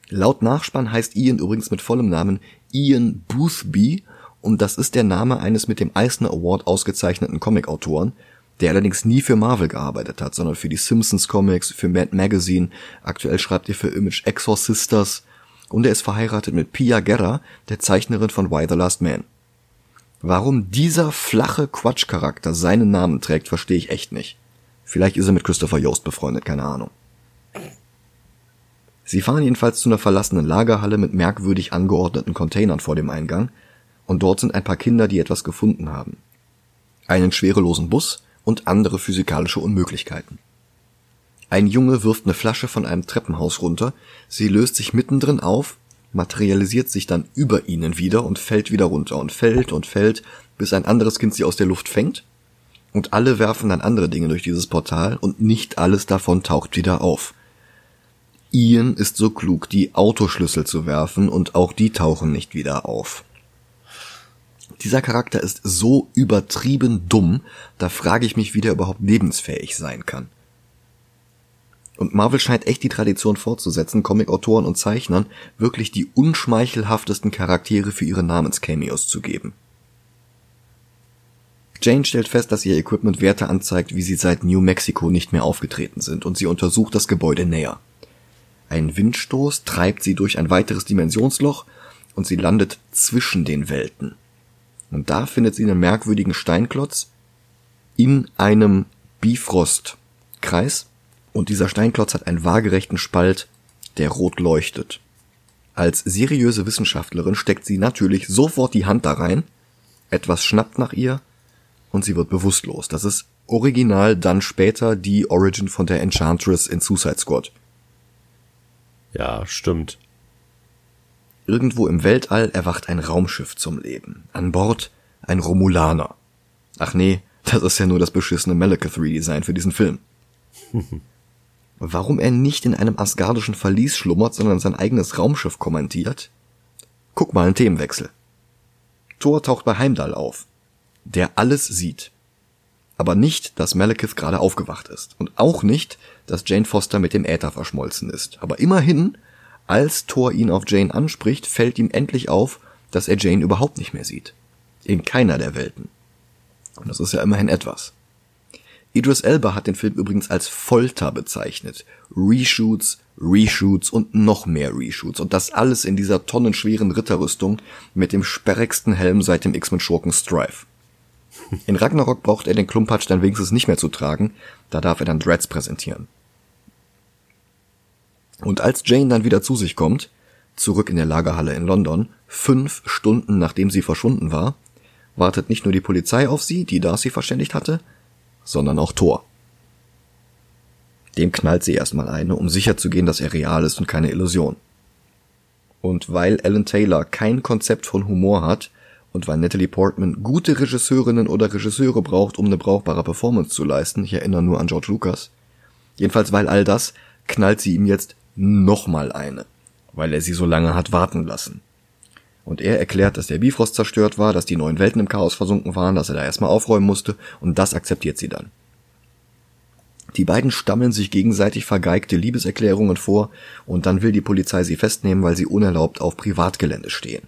Laut Nachspann heißt Ian übrigens mit vollem Namen Ian Boothby und das ist der Name eines mit dem Eisner Award ausgezeichneten Comicautoren, der allerdings nie für Marvel gearbeitet hat, sondern für die Simpsons Comics, für Mad Magazine, aktuell schreibt er für Image Exorcisters und er ist verheiratet mit Pia Guerra, der Zeichnerin von Why the Last Man. Warum dieser flache Quatschcharakter seinen Namen trägt, verstehe ich echt nicht. Vielleicht ist er mit Christopher Yost befreundet, keine Ahnung. Sie fahren jedenfalls zu einer verlassenen Lagerhalle mit merkwürdig angeordneten Containern vor dem Eingang, und dort sind ein paar Kinder, die etwas gefunden haben. Einen schwerelosen Bus und andere physikalische Unmöglichkeiten. Ein Junge wirft eine Flasche von einem Treppenhaus runter, sie löst sich mittendrin auf materialisiert sich dann über ihnen wieder und fällt wieder runter und fällt und fällt, bis ein anderes Kind sie aus der Luft fängt. Und alle werfen dann andere Dinge durch dieses Portal und nicht alles davon taucht wieder auf. Ian ist so klug, die Autoschlüssel zu werfen und auch die tauchen nicht wieder auf. Dieser Charakter ist so übertrieben dumm, da frage ich mich, wie der überhaupt lebensfähig sein kann. Und Marvel scheint echt die Tradition fortzusetzen, Comic-Autoren und Zeichnern wirklich die unschmeichelhaftesten Charaktere für ihre Namenscameos zu geben. Jane stellt fest, dass ihr Equipment Werte anzeigt, wie sie seit New Mexico nicht mehr aufgetreten sind und sie untersucht das Gebäude näher. Ein Windstoß treibt sie durch ein weiteres Dimensionsloch und sie landet zwischen den Welten. Und da findet sie einen merkwürdigen Steinklotz in einem Bifrost-Kreis und dieser Steinklotz hat einen waagerechten Spalt, der rot leuchtet. Als seriöse Wissenschaftlerin steckt sie natürlich sofort die Hand da rein, etwas schnappt nach ihr und sie wird bewusstlos. Das ist original dann später die Origin von der Enchantress in Suicide Squad. Ja, stimmt. Irgendwo im Weltall erwacht ein Raumschiff zum Leben. An Bord ein Romulaner. Ach nee, das ist ja nur das beschissene Malekith Redesign für diesen Film. <laughs> Warum er nicht in einem asgardischen Verlies schlummert, sondern sein eigenes Raumschiff kommentiert? Guck mal, ein Themenwechsel. Thor taucht bei Heimdall auf, der alles sieht. Aber nicht, dass Malekith gerade aufgewacht ist. Und auch nicht, dass Jane Foster mit dem Äther verschmolzen ist. Aber immerhin, als Thor ihn auf Jane anspricht, fällt ihm endlich auf, dass er Jane überhaupt nicht mehr sieht. In keiner der Welten. Und das ist ja immerhin etwas. Idris Elba hat den Film übrigens als Folter bezeichnet. Reshoots, Reshoots und noch mehr Reshoots. Und das alles in dieser tonnenschweren Ritterrüstung mit dem sperrigsten Helm seit dem X-Men-Schurken Strife. In Ragnarok braucht er den Klumpatsch dann wenigstens nicht mehr zu tragen, da darf er dann Dreads präsentieren. Und als Jane dann wieder zu sich kommt, zurück in der Lagerhalle in London, fünf Stunden nachdem sie verschwunden war, wartet nicht nur die Polizei auf sie, die Darcy verständigt hatte, sondern auch Thor. Dem knallt sie erstmal eine, um sicherzugehen, dass er real ist und keine Illusion. Und weil Alan Taylor kein Konzept von Humor hat und weil Natalie Portman gute Regisseurinnen oder Regisseure braucht, um eine brauchbare Performance zu leisten, ich erinnere nur an George Lucas, jedenfalls weil all das, knallt sie ihm jetzt nochmal eine, weil er sie so lange hat warten lassen. Und er erklärt, dass der Bifrost zerstört war, dass die neuen Welten im Chaos versunken waren, dass er da erstmal aufräumen musste, und das akzeptiert sie dann. Die beiden stammeln sich gegenseitig vergeigte Liebeserklärungen vor, und dann will die Polizei sie festnehmen, weil sie unerlaubt auf Privatgelände stehen.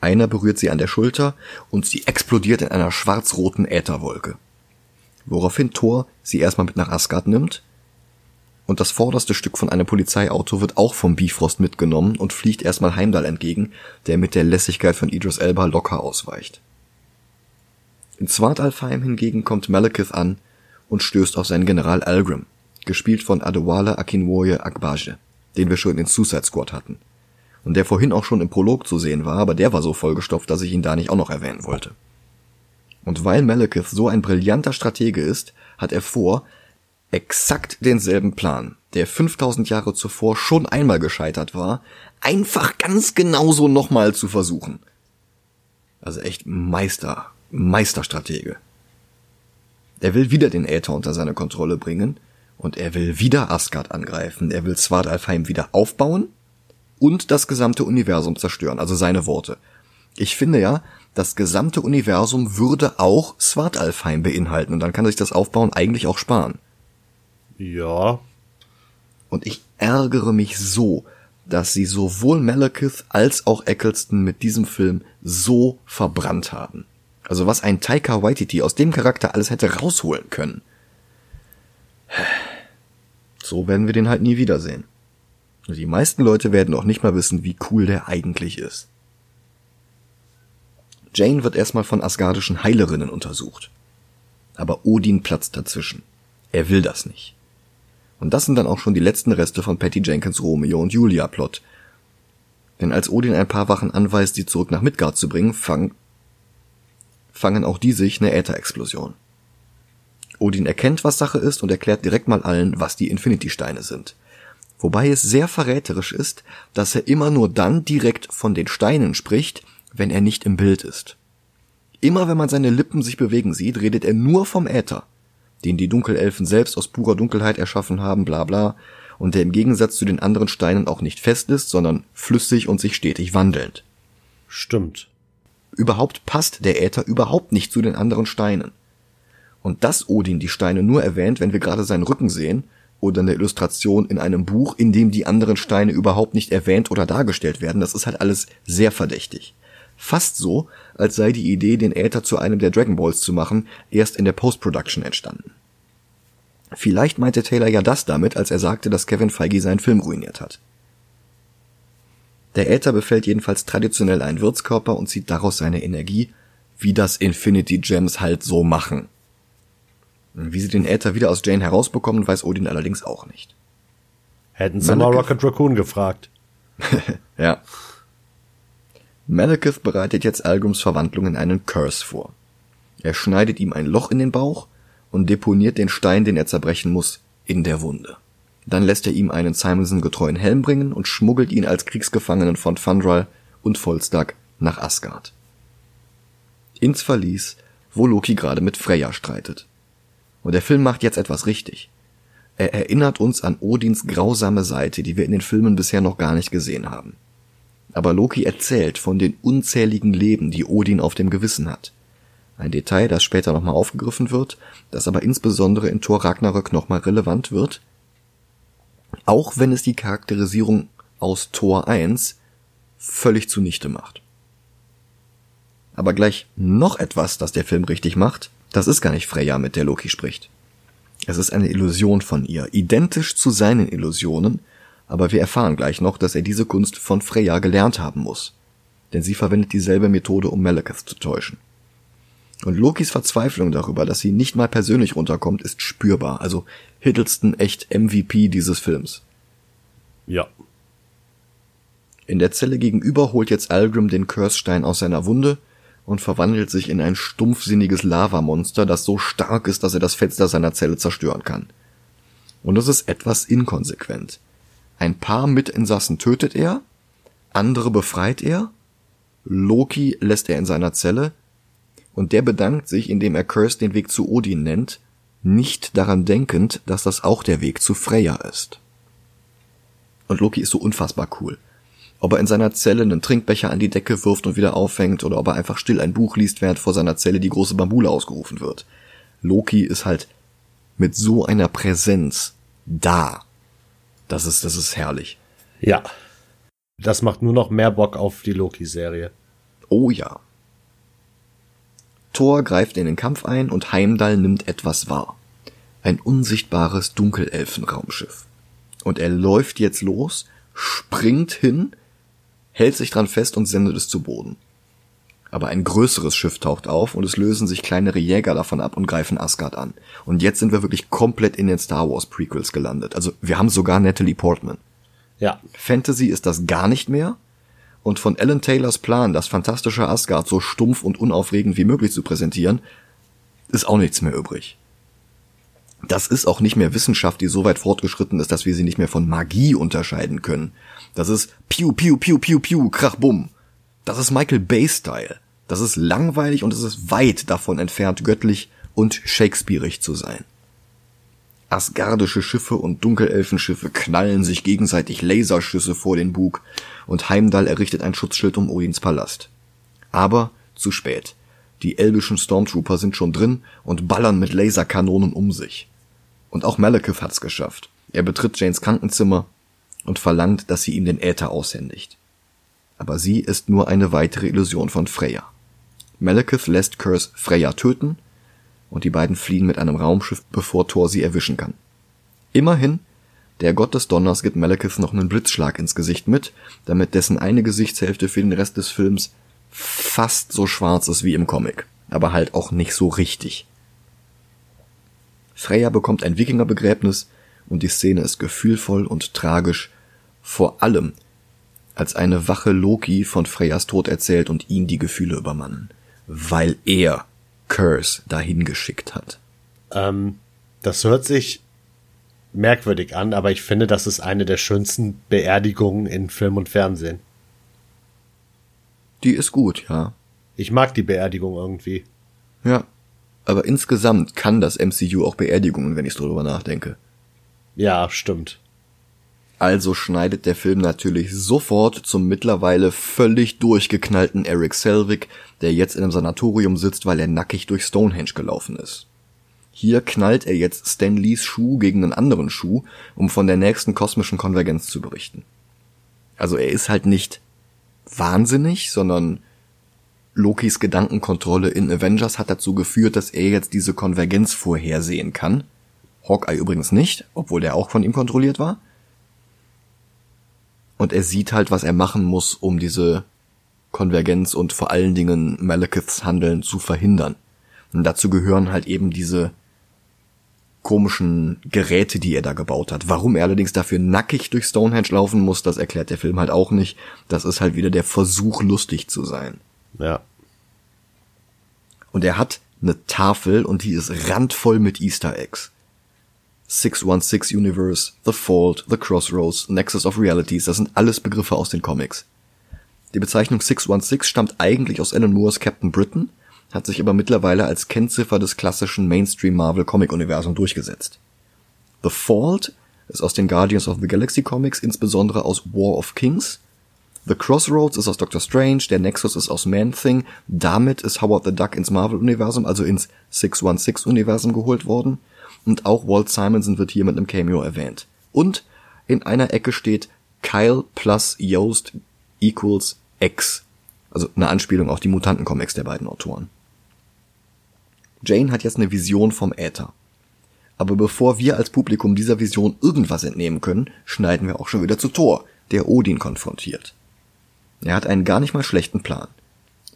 Einer berührt sie an der Schulter, und sie explodiert in einer schwarz-roten Ätherwolke. Woraufhin Thor sie erstmal mit nach Asgard nimmt, und das vorderste Stück von einem Polizeiauto wird auch vom Bifrost mitgenommen und fliegt erstmal Heimdall entgegen, der mit der Lässigkeit von Idris Elba locker ausweicht. In Svartalfheim hingegen kommt Malekith an und stößt auf seinen General Algrim, gespielt von Adewale Akinwoye Agbaje, den wir schon in Suicide Squad hatten. Und der vorhin auch schon im Prolog zu sehen war, aber der war so vollgestopft, dass ich ihn da nicht auch noch erwähnen wollte. Und weil Malekith so ein brillanter Stratege ist, hat er vor, exakt denselben Plan, der 5000 Jahre zuvor schon einmal gescheitert war, einfach ganz genauso nochmal zu versuchen. Also echt Meister, Meisterstratege. Er will wieder den Äther unter seine Kontrolle bringen und er will wieder Asgard angreifen, er will Svartalfheim wieder aufbauen und das gesamte Universum zerstören, also seine Worte. Ich finde ja, das gesamte Universum würde auch Svartalfheim beinhalten und dann kann sich das Aufbauen eigentlich auch sparen. Ja. Und ich ärgere mich so, dass sie sowohl Malekith als auch Eccleston mit diesem Film so verbrannt haben. Also was ein Taika Waititi aus dem Charakter alles hätte rausholen können. So werden wir den halt nie wiedersehen. Die meisten Leute werden auch nicht mal wissen, wie cool der eigentlich ist. Jane wird erstmal von asgardischen Heilerinnen untersucht. Aber Odin platzt dazwischen. Er will das nicht. Und das sind dann auch schon die letzten Reste von Patty Jenkins Romeo und Julia Plot. Denn als Odin ein paar Wachen anweist, sie zurück nach Midgard zu bringen, fang, fangen auch die sich eine Ätherexplosion. Odin erkennt, was Sache ist und erklärt direkt mal allen, was die Infinity-Steine sind. Wobei es sehr verräterisch ist, dass er immer nur dann direkt von den Steinen spricht, wenn er nicht im Bild ist. Immer wenn man seine Lippen sich bewegen sieht, redet er nur vom Äther den die Dunkelelfen selbst aus purer Dunkelheit erschaffen haben, bla bla, und der im Gegensatz zu den anderen Steinen auch nicht fest ist, sondern flüssig und sich stetig wandelnd. Stimmt. Überhaupt passt der Äther überhaupt nicht zu den anderen Steinen. Und dass Odin die Steine nur erwähnt, wenn wir gerade seinen Rücken sehen, oder eine Illustration in einem Buch, in dem die anderen Steine überhaupt nicht erwähnt oder dargestellt werden, das ist halt alles sehr verdächtig. Fast so, als sei die Idee, den Äther zu einem der Dragon Balls zu machen, erst in der Post-Production entstanden. Vielleicht meinte Taylor ja das damit, als er sagte, dass Kevin Feige seinen Film ruiniert hat. Der Äther befällt jedenfalls traditionell einen Wirtskörper und zieht daraus seine Energie, wie das Infinity Gems halt so machen. Wie sie den Äther wieder aus Jane herausbekommen, weiß Odin allerdings auch nicht. Hätten sie mal Rocket Raccoon gefragt. <laughs> ja. Malekith bereitet jetzt Algums Verwandlung in einen Curse vor. Er schneidet ihm ein Loch in den Bauch und deponiert den Stein, den er zerbrechen muss, in der Wunde. Dann lässt er ihm einen Simonson getreuen Helm bringen und schmuggelt ihn als Kriegsgefangenen von Thundral und Volstag nach Asgard. Ins Verlies, wo Loki gerade mit Freya streitet. Und der Film macht jetzt etwas richtig. Er erinnert uns an Odins grausame Seite, die wir in den Filmen bisher noch gar nicht gesehen haben. Aber Loki erzählt von den unzähligen Leben, die Odin auf dem Gewissen hat. Ein Detail, das später nochmal aufgegriffen wird, das aber insbesondere in Thor Ragnarök nochmal relevant wird, auch wenn es die Charakterisierung aus Tor 1 völlig zunichte macht. Aber gleich noch etwas, das der Film richtig macht, das ist gar nicht Freya, mit der Loki spricht. Es ist eine Illusion von ihr, identisch zu seinen Illusionen, aber wir erfahren gleich noch, dass er diese Kunst von Freya gelernt haben muss. Denn sie verwendet dieselbe Methode, um Malekith zu täuschen. Und Lokis Verzweiflung darüber, dass sie nicht mal persönlich runterkommt, ist spürbar. Also Hiddleston echt MVP dieses Films. Ja. In der Zelle gegenüber holt jetzt Algrim den Curse-Stein aus seiner Wunde und verwandelt sich in ein stumpfsinniges Lavamonster, das so stark ist, dass er das Fenster seiner Zelle zerstören kann. Und das ist etwas inkonsequent. Ein paar Mitinsassen tötet er, andere befreit er, Loki lässt er in seiner Zelle, und der bedankt sich, indem er Curse den Weg zu Odin nennt, nicht daran denkend, dass das auch der Weg zu Freya ist. Und Loki ist so unfassbar cool ob er in seiner Zelle einen Trinkbecher an die Decke wirft und wieder auffängt oder ob er einfach still ein Buch liest, während vor seiner Zelle die große Bambule ausgerufen wird. Loki ist halt mit so einer Präsenz da. Das ist, das ist herrlich. Ja. Das macht nur noch mehr Bock auf die Loki-Serie. Oh ja. Thor greift in den Kampf ein und Heimdall nimmt etwas wahr. Ein unsichtbares Dunkelelfenraumschiff. Und er läuft jetzt los, springt hin, hält sich dran fest und sendet es zu Boden. Aber ein größeres Schiff taucht auf und es lösen sich kleinere Jäger davon ab und greifen Asgard an. Und jetzt sind wir wirklich komplett in den Star Wars Prequels gelandet. Also wir haben sogar Natalie Portman. Ja. Fantasy ist das gar nicht mehr. Und von Alan Taylors Plan, das fantastische Asgard so stumpf und unaufregend wie möglich zu präsentieren, ist auch nichts mehr übrig. Das ist auch nicht mehr Wissenschaft, die so weit fortgeschritten ist, dass wir sie nicht mehr von Magie unterscheiden können. Das ist Piu, Piu, Piu, Piu, Piu, Krach, Bumm. Das ist Michael Bay-Style. Das ist langweilig und es ist weit davon entfernt, göttlich und Shakespeareig zu sein. Asgardische Schiffe und Dunkelelfenschiffe knallen sich gegenseitig Laserschüsse vor den Bug und Heimdall errichtet ein Schutzschild um Odins Palast. Aber zu spät. Die elbischen Stormtrooper sind schon drin und ballern mit Laserkanonen um sich. Und auch Malekith hat's geschafft. Er betritt Janes Krankenzimmer und verlangt, dass sie ihm den Äther aushändigt. Aber sie ist nur eine weitere Illusion von Freya. Malekith lässt Curse Freya töten und die beiden fliehen mit einem Raumschiff, bevor Thor sie erwischen kann. Immerhin, der Gott des Donners gibt Malekith noch einen Blitzschlag ins Gesicht mit, damit dessen eine Gesichtshälfte für den Rest des Films fast so schwarz ist wie im Comic, aber halt auch nicht so richtig. Freya bekommt ein Wikingerbegräbnis und die Szene ist gefühlvoll und tragisch, vor allem als eine wache Loki von Freyas Tod erzählt und ihn die Gefühle übermannen, weil er Curse dahin geschickt hat. Ähm, das hört sich merkwürdig an, aber ich finde, das ist eine der schönsten Beerdigungen in Film und Fernsehen. Die ist gut, ja. Ich mag die Beerdigung irgendwie. Ja. Aber insgesamt kann das MCU auch Beerdigungen, wenn ich drüber nachdenke. Ja, stimmt. Also schneidet der Film natürlich sofort zum mittlerweile völlig durchgeknallten Eric Selvig, der jetzt in einem Sanatorium sitzt, weil er nackig durch Stonehenge gelaufen ist. Hier knallt er jetzt Stan Lees Schuh gegen einen anderen Schuh, um von der nächsten kosmischen Konvergenz zu berichten. Also er ist halt nicht wahnsinnig, sondern Lokis Gedankenkontrolle in Avengers hat dazu geführt, dass er jetzt diese Konvergenz vorhersehen kann. Hawkeye übrigens nicht, obwohl der auch von ihm kontrolliert war. Und er sieht halt, was er machen muss, um diese Konvergenz und vor allen Dingen Malekiths Handeln zu verhindern. Und dazu gehören halt eben diese komischen Geräte, die er da gebaut hat. Warum er allerdings dafür nackig durch Stonehenge laufen muss, das erklärt der Film halt auch nicht. Das ist halt wieder der Versuch, lustig zu sein. Ja. Und er hat eine Tafel und die ist randvoll mit Easter Eggs. 616 Universe, The Fault, The Crossroads, Nexus of Realities, das sind alles Begriffe aus den Comics. Die Bezeichnung 616 stammt eigentlich aus Alan Moores Captain Britain, hat sich aber mittlerweile als Kennziffer des klassischen Mainstream Marvel Comic Universum durchgesetzt. The Fault ist aus den Guardians of the Galaxy Comics, insbesondere aus War of Kings. The Crossroads ist aus Doctor Strange, der Nexus ist aus Man-Thing, damit ist Howard the Duck ins Marvel-Universum, also ins 616-Universum geholt worden. Und auch Walt Simonson wird hier mit einem Cameo erwähnt. Und in einer Ecke steht Kyle plus Yost equals X. Also eine Anspielung auf die Mutantencomics der beiden Autoren. Jane hat jetzt eine Vision vom Äther. Aber bevor wir als Publikum dieser Vision irgendwas entnehmen können, schneiden wir auch schon wieder zu Thor, der Odin konfrontiert. Er hat einen gar nicht mal schlechten Plan.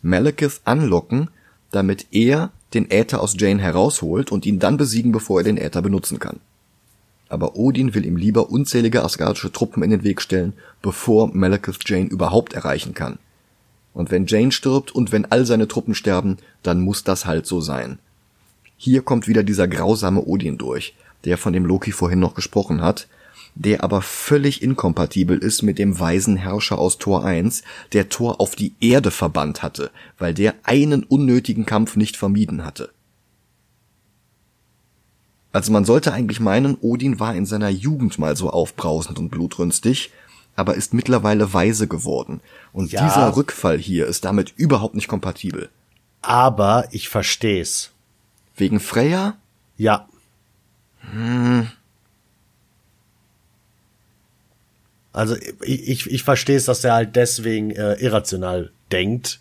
Malekith anlocken, damit er den Äther aus Jane herausholt und ihn dann besiegen, bevor er den Äther benutzen kann. Aber Odin will ihm lieber unzählige asgardische Truppen in den Weg stellen, bevor Malekith Jane überhaupt erreichen kann. Und wenn Jane stirbt und wenn all seine Truppen sterben, dann muss das halt so sein. Hier kommt wieder dieser grausame Odin durch, der von dem Loki vorhin noch gesprochen hat, der aber völlig inkompatibel ist mit dem weisen Herrscher aus Tor 1, der Tor auf die Erde verbannt hatte, weil der einen unnötigen Kampf nicht vermieden hatte. Also man sollte eigentlich meinen, Odin war in seiner Jugend mal so aufbrausend und blutrünstig, aber ist mittlerweile weise geworden. Und ja, dieser Rückfall hier ist damit überhaupt nicht kompatibel. Aber ich versteh's. Wegen Freya? Ja. Hm. Also ich, ich, ich verstehe es, dass er halt deswegen äh, irrational denkt.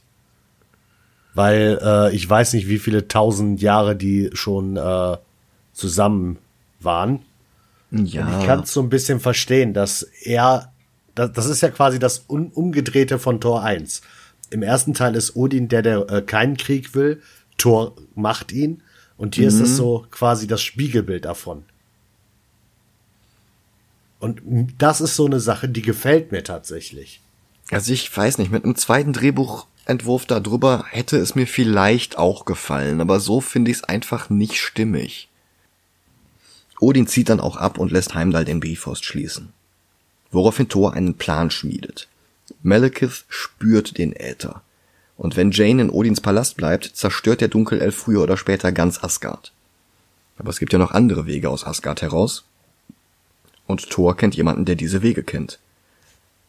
Weil äh, ich weiß nicht, wie viele tausend Jahre die schon äh, zusammen waren. Ja. Und ich kann es so ein bisschen verstehen, dass er, das, das ist ja quasi das Un Umgedrehte von Tor 1. Im ersten Teil ist Odin der, der äh, keinen Krieg will. Thor macht ihn. Und hier mhm. ist es so quasi das Spiegelbild davon. Und das ist so eine Sache, die gefällt mir tatsächlich. Also ich weiß nicht, mit einem zweiten Drehbuchentwurf darüber hätte es mir vielleicht auch gefallen, aber so finde ich es einfach nicht stimmig. Odin zieht dann auch ab und lässt Heimdall den Bifrost schließen. Woraufhin Thor einen Plan schmiedet. Malekith spürt den Äther. Und wenn Jane in Odins Palast bleibt, zerstört der Dunkelelf früher oder später ganz Asgard. Aber es gibt ja noch andere Wege aus Asgard heraus. Und Thor kennt jemanden, der diese Wege kennt.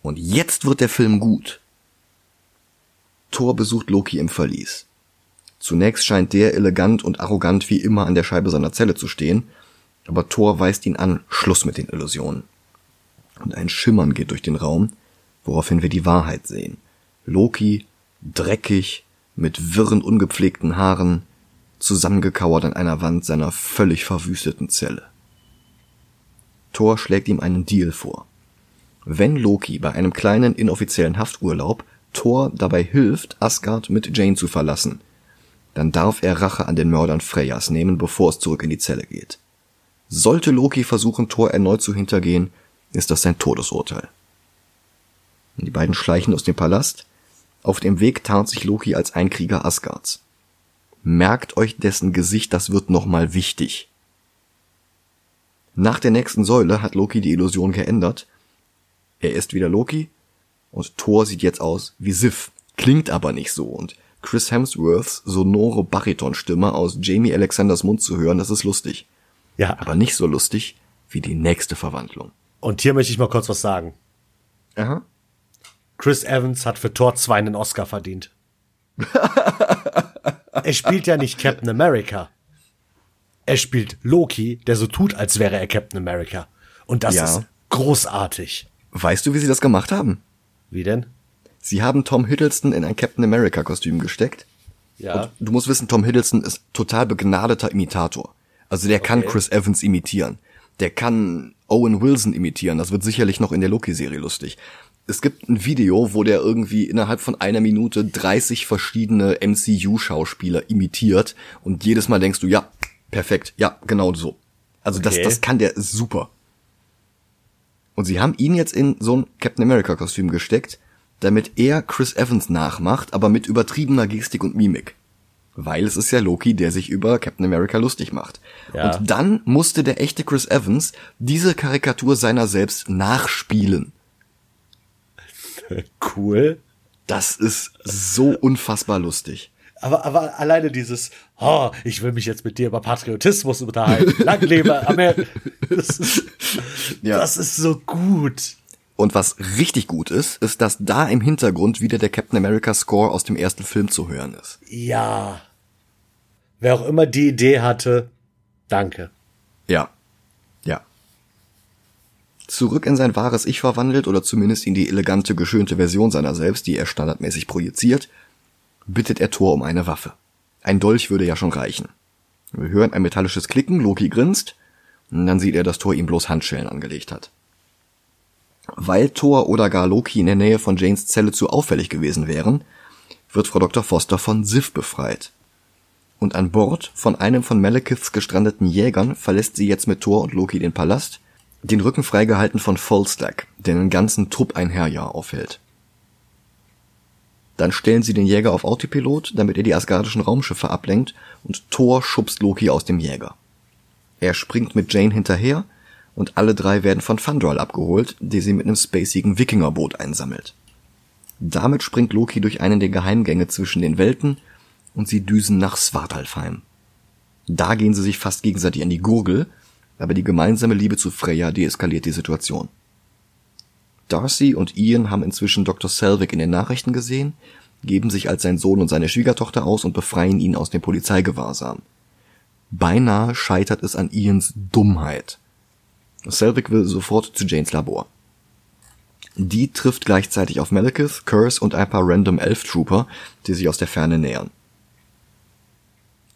Und jetzt wird der Film gut. Thor besucht Loki im Verlies. Zunächst scheint der elegant und arrogant wie immer an der Scheibe seiner Zelle zu stehen, aber Thor weist ihn an, Schluss mit den Illusionen. Und ein Schimmern geht durch den Raum, woraufhin wir die Wahrheit sehen. Loki, dreckig, mit wirren, ungepflegten Haaren, zusammengekauert an einer Wand seiner völlig verwüsteten Zelle. Thor schlägt ihm einen Deal vor. Wenn Loki bei einem kleinen inoffiziellen Hafturlaub Thor dabei hilft, Asgard mit Jane zu verlassen, dann darf er Rache an den Mördern Freyas nehmen, bevor es zurück in die Zelle geht. Sollte Loki versuchen, Thor erneut zu hintergehen, ist das sein Todesurteil. Die beiden schleichen aus dem Palast. Auf dem Weg tarnt sich Loki als Einkrieger Asgards. Merkt euch dessen Gesicht, das wird nochmal wichtig. Nach der nächsten Säule hat Loki die Illusion geändert. Er ist wieder Loki und Thor sieht jetzt aus wie Sif, klingt aber nicht so und Chris Hemsworths sonore Baritonstimme aus Jamie Alexanders Mund zu hören, das ist lustig. Ja. Aber nicht so lustig wie die nächste Verwandlung. Und hier möchte ich mal kurz was sagen. Aha. Chris Evans hat für Thor 2 einen Oscar verdient. <laughs> er spielt ja nicht Captain America. Er spielt Loki, der so tut, als wäre er Captain America. Und das ja. ist großartig. Weißt du, wie sie das gemacht haben? Wie denn? Sie haben Tom Hiddleston in ein Captain America Kostüm gesteckt. Ja. Und du musst wissen, Tom Hiddleston ist total begnadeter Imitator. Also der kann Chris Evans imitieren. Der kann Owen Wilson imitieren. Das wird sicherlich noch in der Loki-Serie lustig. Es gibt ein Video, wo der irgendwie innerhalb von einer Minute 30 verschiedene MCU-Schauspieler imitiert und jedes Mal denkst du, ja, perfekt, ja, genau so. Also das, Okay. das kann der super. Und sie haben ihn jetzt in so ein Captain America Kostüm gesteckt, damit er Chris Evans nachmacht, aber mit übertriebener Gestik und Mimik. Weil es ist ja Loki, der sich über Captain America lustig macht. Ja. Und dann musste der echte Chris Evans diese Karikatur seiner selbst nachspielen. <laughs> Cool. Das ist so unfassbar lustig. Aber, aber alleine dieses, oh, ich will mich jetzt mit dir über Patriotismus unterhalten. Lang lebe Amerika. Das ist, Ja. das ist so gut. Und was richtig gut ist, ist, dass da im Hintergrund wieder der Captain America Score aus dem ersten Film zu hören ist. Ja. Wer auch immer die Idee hatte, danke. Ja. Ja. Zurück in sein wahres Ich verwandelt oder zumindest in die elegante, geschönte Version seiner selbst, die er standardmäßig projiziert, bittet er Thor um eine Waffe. Ein Dolch würde ja schon reichen. Wir hören ein metallisches Klicken, Loki grinst, und dann sieht er, dass Thor ihm bloß Handschellen angelegt hat. Weil Thor oder gar Loki in der Nähe von Janes Zelle zu auffällig gewesen wären, wird Frau Dr. Foster von Sif befreit. Und an Bord von einem von Malekiths gestrandeten Jägern verlässt sie jetzt mit Thor und Loki den Palast, den Rücken freigehalten von Volstagg, der einen ganzen Trupp ein Herrjahr aufhält. Dann stellen sie den Jäger auf Autopilot, damit er die asgardischen Raumschiffe ablenkt, und Thor schubst Loki aus dem Jäger. Er springt mit Jane hinterher, und alle drei werden von Fandral abgeholt, die sie mit einem spacigen Wikingerboot einsammelt. Damit springt Loki durch einen der Geheimgänge zwischen den Welten und sie düsen nach Svartalfheim. Da gehen sie sich fast gegenseitig an die Gurgel, aber die gemeinsame Liebe zu Freya deeskaliert die Situation. Darcy und Ian haben inzwischen Dr. Selvig in den Nachrichten gesehen, geben sich als sein Sohn und seine Schwiegertochter aus und befreien ihn aus dem Polizeigewahrsam. Beinahe scheitert es an Ians Dummheit. Selvig will sofort zu Janes Labor. Die trifft gleichzeitig auf Malekith, Curse und ein paar random Elf-Trooper, die sich aus der Ferne nähern.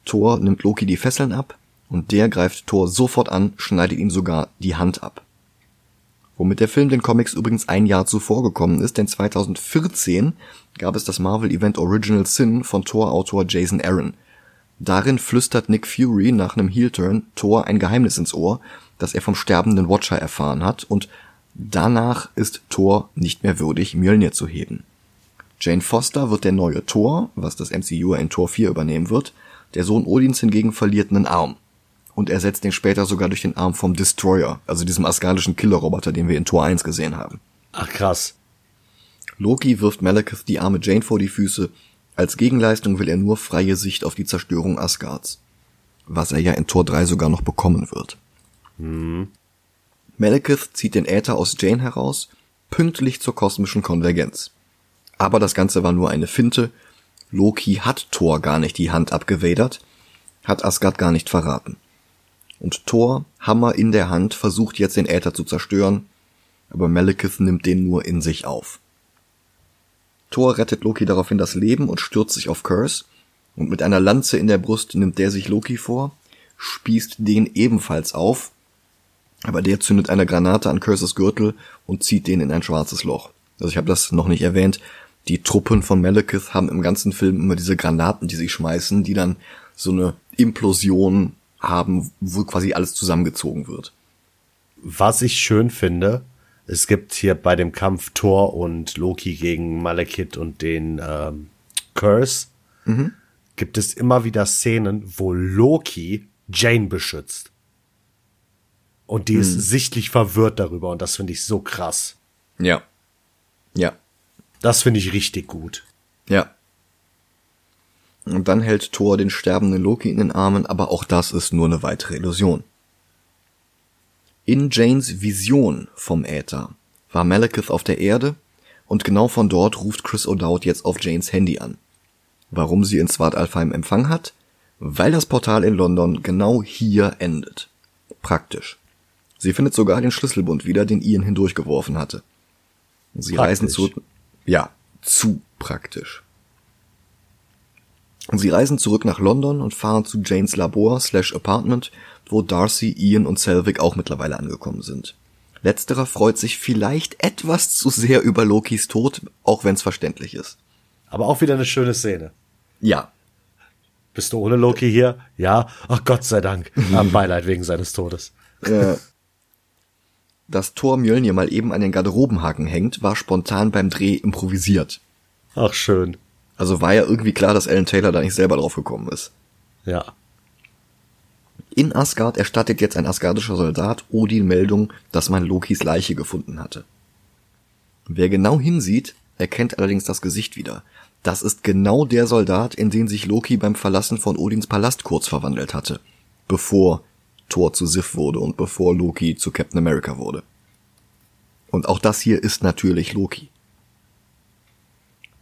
Thor nimmt Loki die Fesseln ab und der greift Thor sofort an, schneidet ihm sogar die Hand ab. Womit der Film den Comics übrigens ein Jahr zuvor gekommen ist, denn 2014 gab es das Marvel-Event Original Sin von Thor-Autor Jason Aaron. Darin flüstert Nick Fury nach einem Heel-Turn Thor ein Geheimnis ins Ohr, das er vom sterbenden Watcher erfahren hat und danach ist Thor nicht mehr würdig, Mjölnir zu heben. Jane Foster wird der neue Thor, was das MCU in Thor 4 übernehmen wird, der Sohn Odins hingegen verliert einen Arm. Und ersetzt den später sogar durch den Arm vom Destroyer, also diesem asgardischen Killerroboter, den wir in Tor 1 gesehen haben. Ach krass. Loki wirft Malekith die arme Jane vor die Füße. Als Gegenleistung will er nur freie Sicht auf die Zerstörung Asgards. Was er ja in Tor 3 sogar noch bekommen wird. Malekith zieht den Äther aus Jane heraus, pünktlich zur kosmischen Konvergenz. Aber das Ganze war nur eine Finte. Loki hat Thor gar nicht die Hand abgewedert, hat Asgard gar nicht verraten. Und Thor, Hammer in der Hand, versucht jetzt den Äther zu zerstören, aber Malekith nimmt den nur in sich auf. Thor rettet Loki daraufhin das Leben und stürzt sich auf Curse, und mit einer Lanze in der Brust nimmt der sich Loki vor, spießt den ebenfalls auf, aber der zündet eine Granate an Curses Gürtel und zieht den in ein schwarzes Loch. Also ich habe das noch nicht erwähnt. Die Truppen von Malekith haben im ganzen Film immer diese Granaten, die sie schmeißen, die dann so eine Implosion haben, wo quasi alles zusammengezogen wird. Was ich schön finde, es gibt hier bei dem Kampf Thor und Loki gegen Malekith und den ähm, Curse, gibt es immer wieder Szenen, wo Loki Jane beschützt. Und die ist sichtlich verwirrt darüber und das finde ich so krass. Ja. Ja. Das finde ich richtig gut. Ja. Und dann hält Thor den sterbenden Loki in den Armen, aber auch das ist nur eine weitere Illusion. In Janes Vision vom Äther war Malekith auf der Erde und genau von dort ruft Chris O'Dowd jetzt auf Janes Handy an. Warum sie in Svartalfheim Empfang hat? Weil das Portal in London genau hier endet. Praktisch. Sie findet sogar den Schlüsselbund wieder, den Ian hindurchgeworfen hatte. Sie Praktisch. reisen zu, ja, zu praktisch. Sie reisen zurück nach London und fahren zu Janes Labor slash Apartment, wo Darcy, Ian und Selvig auch mittlerweile angekommen sind. Letzterer freut sich vielleicht etwas zu sehr über Lokis Tod, auch wenn's verständlich ist. Aber auch wieder eine schöne Szene. Ja. Bist du ohne Loki hier? Ja. Ach Gott sei Dank. Am <laughs> Beileid wegen seines Todes. Äh, <laughs> dass Thor Mjölnir mal eben an den Garderobenhaken hängt, war spontan beim Dreh improvisiert. Ach schön. Also war ja irgendwie klar, dass Alan Taylor da nicht selber drauf gekommen ist. Ja. In Asgard erstattet jetzt ein asgardischer Soldat Odin Meldung, dass man Lokis Leiche gefunden hatte. Wer genau hinsieht, erkennt allerdings das Gesicht wieder. Das ist genau der Soldat, in den sich Loki beim Verlassen von Odins Palast kurz verwandelt hatte, bevor Thor zu Sif wurde und bevor Loki zu Captain America wurde. Und auch das hier ist natürlich Loki.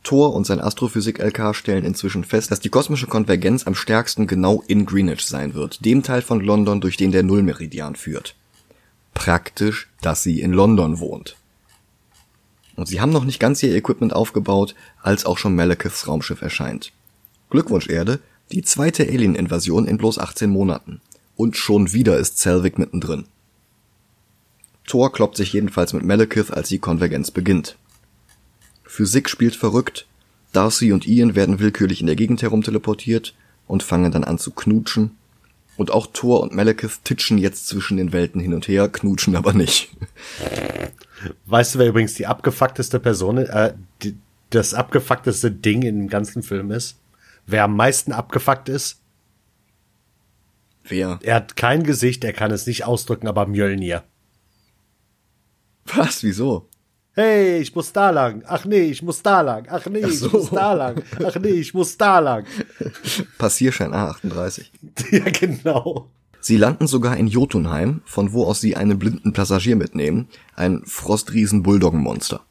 Thor und sein Astrophysik-LK stellen inzwischen fest, dass die kosmische Konvergenz am stärksten genau in Greenwich sein wird, dem Teil von London, durch den der Nullmeridian führt. Praktisch, dass sie in London wohnt. Und sie haben noch nicht ganz ihr Equipment aufgebaut, als auch schon Malekiths Raumschiff erscheint. Glückwunsch Erde, die zweite Alien-Invasion in bloß 18 Monaten. Und schon wieder ist Selvig mittendrin. Thor kloppt sich jedenfalls mit Malekith, als die Konvergenz beginnt. Physik spielt verrückt, Darcy und Ian werden willkürlich in der Gegend herumteleportiert und fangen dann an zu knutschen. Und auch Thor und Malekith titschen jetzt zwischen den Welten hin und her, knutschen aber nicht. Weißt du, wer übrigens die abgefuckteste Person, äh, die, das abgefuckteste Ding im ganzen Film ist? Wer am meisten abgefuckt ist? Wer? Er hat kein Gesicht, er kann es nicht ausdrücken, aber Mjölnir. Was? Wieso? Hey, ich muss da lang. Ach nee, ich muss da lang. Ach nee, so. ich muss da lang. Ach nee, ich muss da lang. <laughs> Passierschein A38. <laughs> Ja, genau. Sie landen sogar in Jotunheim, von wo aus sie einen blinden Passagier mitnehmen, ein Frostriesen-Bulldoggenmonster.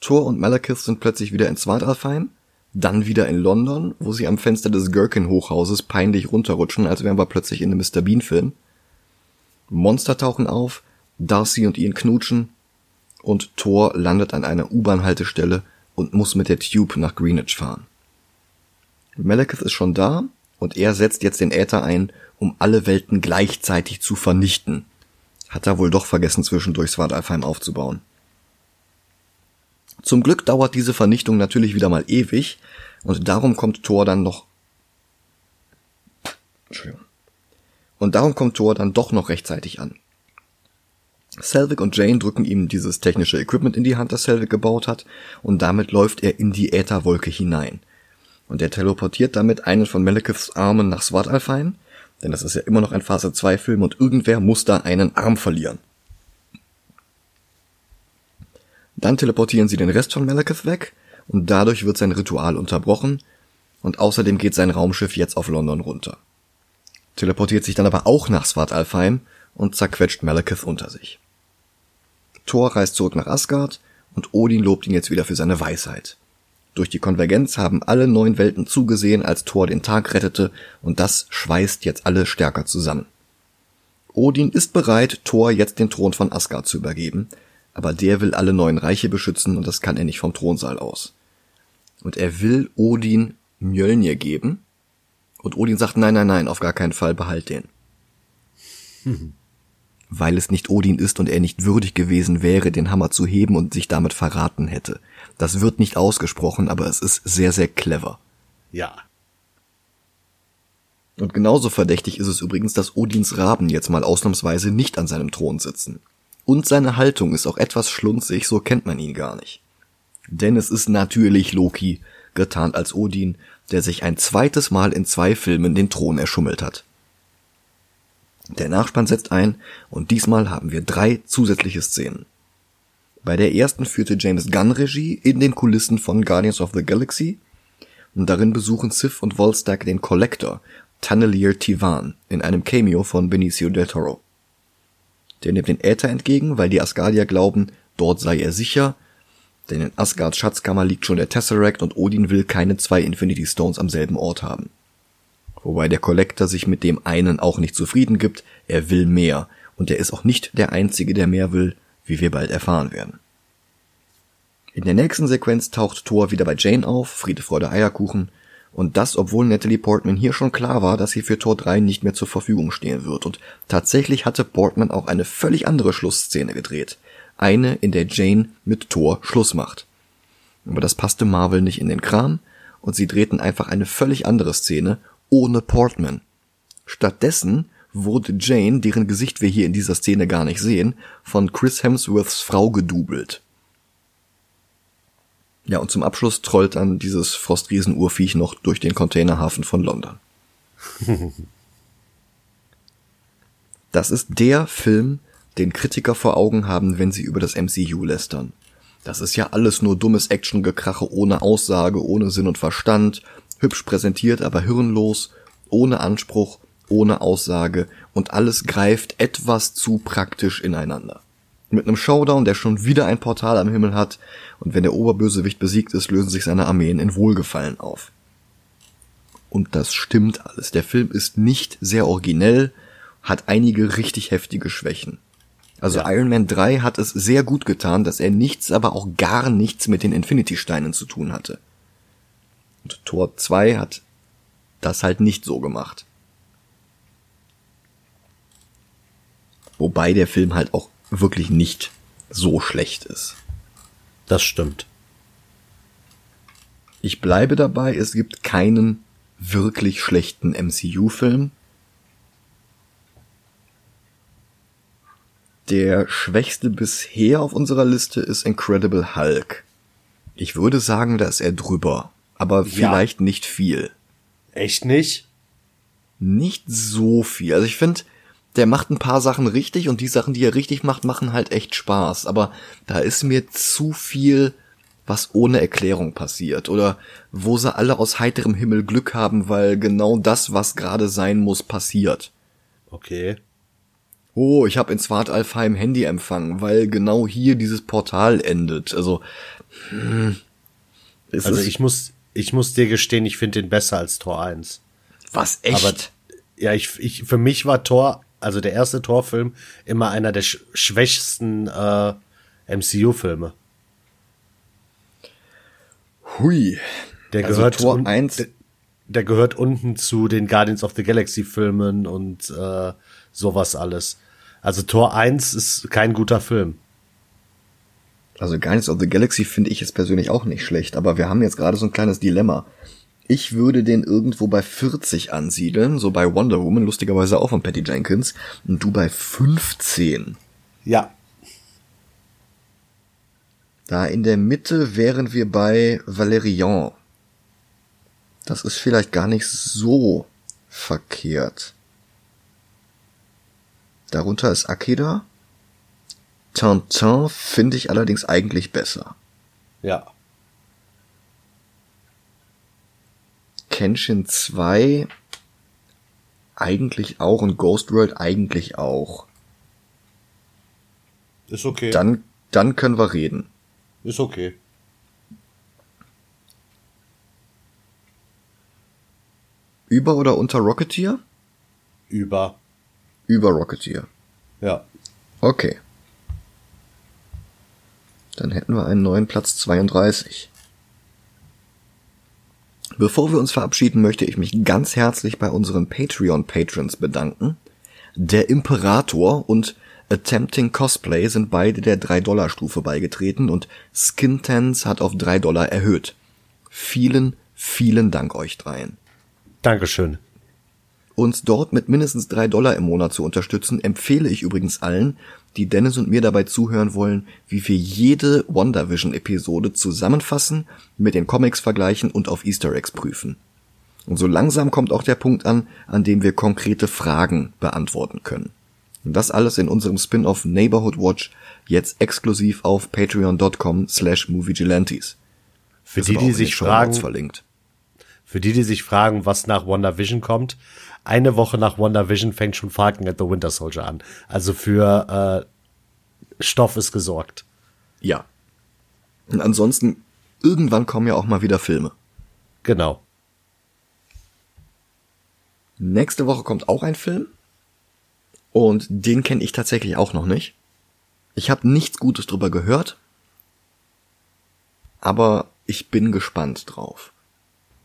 Thor und Malekith sind plötzlich wieder in Svartalfheim, dann wieder in London, wo sie am Fenster des Gherkin-Hochhauses peinlich runterrutschen, als wären wir plötzlich in einem Mr. Bean-Film. Monster tauchen auf, Darcy und ihn knutschen, und Thor landet an einer U-Bahn-Haltestelle und muss mit der Tube nach Greenwich fahren. Malekith ist schon da und er setzt jetzt den Äther ein, um alle Welten gleichzeitig zu vernichten. Hat er wohl doch vergessen, zwischendurch Svartalfheim aufzubauen. Zum Glück dauert diese Vernichtung natürlich wieder mal ewig und darum kommt Thor dann noch Entschuldigung. Und darum kommt Thor dann doch noch rechtzeitig an. Selvig und Jane drücken ihm dieses technische Equipment in die Hand, das Selvig gebaut hat, und damit läuft er in die Ätherwolke hinein. Und er teleportiert damit einen von Malekiths Armen nach Svartalfheim, denn das ist ja immer noch ein Phase 2 Film und irgendwer muss da einen Arm verlieren. Dann teleportieren sie den Rest von Malekith weg und dadurch wird sein Ritual unterbrochen und außerdem geht sein Raumschiff jetzt auf London runter. Teleportiert sich dann aber auch nach Svartalfheim und zerquetscht Malekith unter sich. Thor reist zurück nach Asgard und Odin lobt ihn jetzt wieder für seine Weisheit. Durch die Konvergenz haben alle neun Welten zugesehen, als Thor den Tag rettete, und das schweißt jetzt alle stärker zusammen. Odin ist bereit, Thor jetzt den Thron von Asgard zu übergeben, aber der will alle neuen Reiche beschützen und das kann er nicht vom Thronsaal aus. Und er will Odin Mjölnir geben, und Odin sagt, nein, nein, nein, auf gar keinen Fall, behalt den. Hm. Weil es nicht Odin ist und er nicht würdig gewesen wäre, den Hammer zu heben und sich damit verraten hätte. Das wird nicht ausgesprochen, aber es ist sehr, sehr clever. Ja. Und genauso verdächtig ist es übrigens, dass Odins Raben jetzt mal ausnahmsweise nicht an seinem Thron sitzen. Und seine Haltung ist auch etwas schlunzig, so kennt man ihn gar nicht. Denn es ist natürlich Loki, getarnt als Odin, der sich ein zweites Mal in zwei Filmen den Thron erschummelt hat. Der Nachspann setzt ein und diesmal haben wir drei zusätzliche Szenen. Bei der ersten führte James Gunn Regie in den Kulissen von Guardians of the Galaxy und darin besuchen Sif und Volstagg den Collector, Tunnelier Tivan, in einem Cameo von Benicio del Toro. Der nimmt den Äther entgegen, weil die Asgardier glauben, dort sei er sicher, denn in Asgards Schatzkammer liegt schon der Tesseract und Odin will keine zwei Infinity Stones am selben Ort haben. Wobei der Collector sich mit dem einen auch nicht zufrieden gibt, er will mehr, und er ist auch nicht der Einzige, der mehr will, wie wir bald erfahren werden. In der nächsten Sequenz taucht Thor wieder bei Jane auf, Friede, Freude, Eierkuchen. Und das, obwohl Natalie Portman hier schon klar war, dass sie für Tor 3 nicht mehr zur Verfügung stehen wird. Und tatsächlich hatte Portman auch eine völlig andere Schlussszene gedreht. Eine, in der Jane mit Thor Schluss macht. Aber das passte Marvel nicht in den Kram und sie drehten einfach eine völlig andere Szene ohne Portman. Stattdessen wurde Jane, deren Gesicht wir hier in dieser Szene gar nicht sehen, von Chris Hemsworths Frau gedoubelt. Ja, und zum Abschluss trollt dann dieses Frostriesen-Urviech noch durch den Containerhafen von London. <laughs> das ist der Film, den Kritiker vor Augen haben, wenn sie über das MCU lästern. Das ist ja alles nur dummes Actiongekrache ohne Aussage, ohne Sinn und Verstand, hübsch präsentiert, aber hirnlos, ohne Anspruch, ohne Aussage und alles greift etwas zu praktisch ineinander. Mit einem Showdown, der schon wieder ein Portal am Himmel hat, und wenn der Oberbösewicht besiegt ist, lösen sich seine Armeen in Wohlgefallen auf. Und das stimmt alles. Der Film ist nicht sehr originell, hat einige richtig heftige Schwächen. Also ja. Iron Man 3 hat es sehr gut getan, dass er nichts, aber auch gar nichts mit den Infinity-Steinen zu tun hatte. Und Tor 2 hat das halt nicht so gemacht. Wobei der Film halt auch wirklich nicht so schlecht ist. Das stimmt. Ich bleibe dabei, es gibt keinen wirklich schlechten MCU-Film. Der schwächste bisher auf unserer Liste ist Incredible Hulk. Ich würde sagen, da ist er drüber, aber ja. vielleicht nicht viel. Echt nicht? Nicht so viel. Also ich finde, der macht ein paar Sachen richtig und die Sachen, die er richtig macht, machen halt echt Spaß. Aber da ist mir zu viel, was ohne Erklärung passiert. Oder wo sie alle aus heiterem Himmel Glück haben, weil genau das, was gerade sein muss, passiert. Okay. Oh, ich habe in Swartalfheim Handy empfangen, weil genau hier dieses Portal endet. Also, hm, also ich muss, ich muss dir gestehen, ich finde den besser als Tor 1. Was echt? Aber, ja, ich, ich, für mich war Tor also der erste Torfilm, immer einer der sch schwächsten äh, MCU-Filme. Hui. Der also gehört Tor 1. Der, der, gehört unten zu den Guardians of the Galaxy Filmen und äh, sowas alles. Also Tor 1 ist kein guter Film. Also Guardians of the Galaxy finde ich jetzt persönlich auch nicht schlecht, aber wir haben jetzt gerade so ein kleines Dilemma. Ich würde den irgendwo bei 40 ansiedeln, so bei Wonder Woman, lustigerweise auch von Patty Jenkins, und du bei 15. Ja. Da in der Mitte wären wir bei Valerian. Das ist vielleicht gar nicht so verkehrt. Darunter ist Akeda. Tintin finde ich allerdings eigentlich besser. Ja. Kenshin 2 eigentlich auch und Ghost World eigentlich auch. Ist okay. Dann, dann können wir reden. Ist okay. Über oder unter Rocketeer? Über. Über Rocketeer. Ja. Okay. Dann hätten wir einen neuen Platz 32. Bevor wir uns verabschieden, möchte ich mich ganz herzlich bei unseren Patreon-Patrons bedanken. Der Imperator und Attempting Cosplay sind beide der 3-Dollar-Stufe beigetreten und Skintens hat auf 3 Dollar erhöht. Vielen, vielen Dank euch dreien. Dankeschön. Uns dort mit mindestens 3 Dollar im Monat zu unterstützen, empfehle ich übrigens allen, die Dennis und mir dabei zuhören wollen, wie wir jede WandaVision-Episode zusammenfassen, mit den Comics vergleichen und auf Easter Eggs prüfen. Und so langsam kommt auch der Punkt an, an dem wir konkrete Fragen beantworten können. Und das alles in unserem Spin-off Neighborhood Watch, jetzt exklusiv auf patreon.com slash moviegilantes. Für die, die sich fragen, verlinkt. Für die, die sich fragen, was nach WandaVision kommt, eine Woche nach WandaVision fängt schon Falcon at the Winter Soldier an. Also für äh, Stoff ist gesorgt. Ja. Und ansonsten, irgendwann kommen ja auch mal wieder Filme. Genau. Nächste Woche kommt auch ein Film. Und den kenne ich tatsächlich auch noch nicht. Ich habe nichts Gutes drüber gehört. aber ich bin gespannt drauf.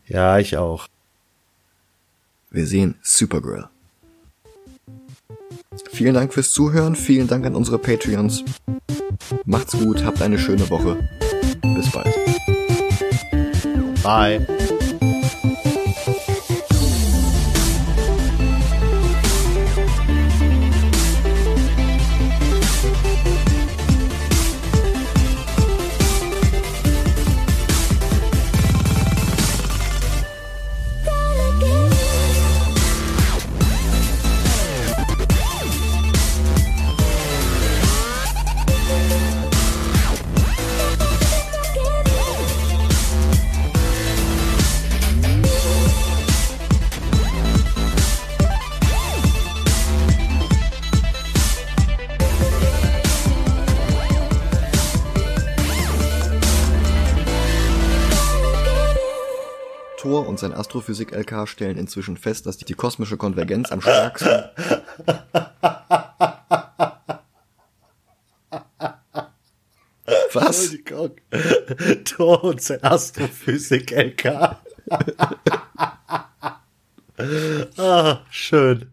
Ja, ich auch. Wir sehen Supergirl. Vielen Dank fürs Zuhören, vielen Dank an unsere Patreons. Macht's gut, habt eine schöne Woche. Bis bald. Bye. Und sein Astrophysik-LK stellen inzwischen fest, dass die kosmische Konvergenz am stärksten <laughs> Was? Thor und sein Astrophysik-LK. <laughs> ah, schön.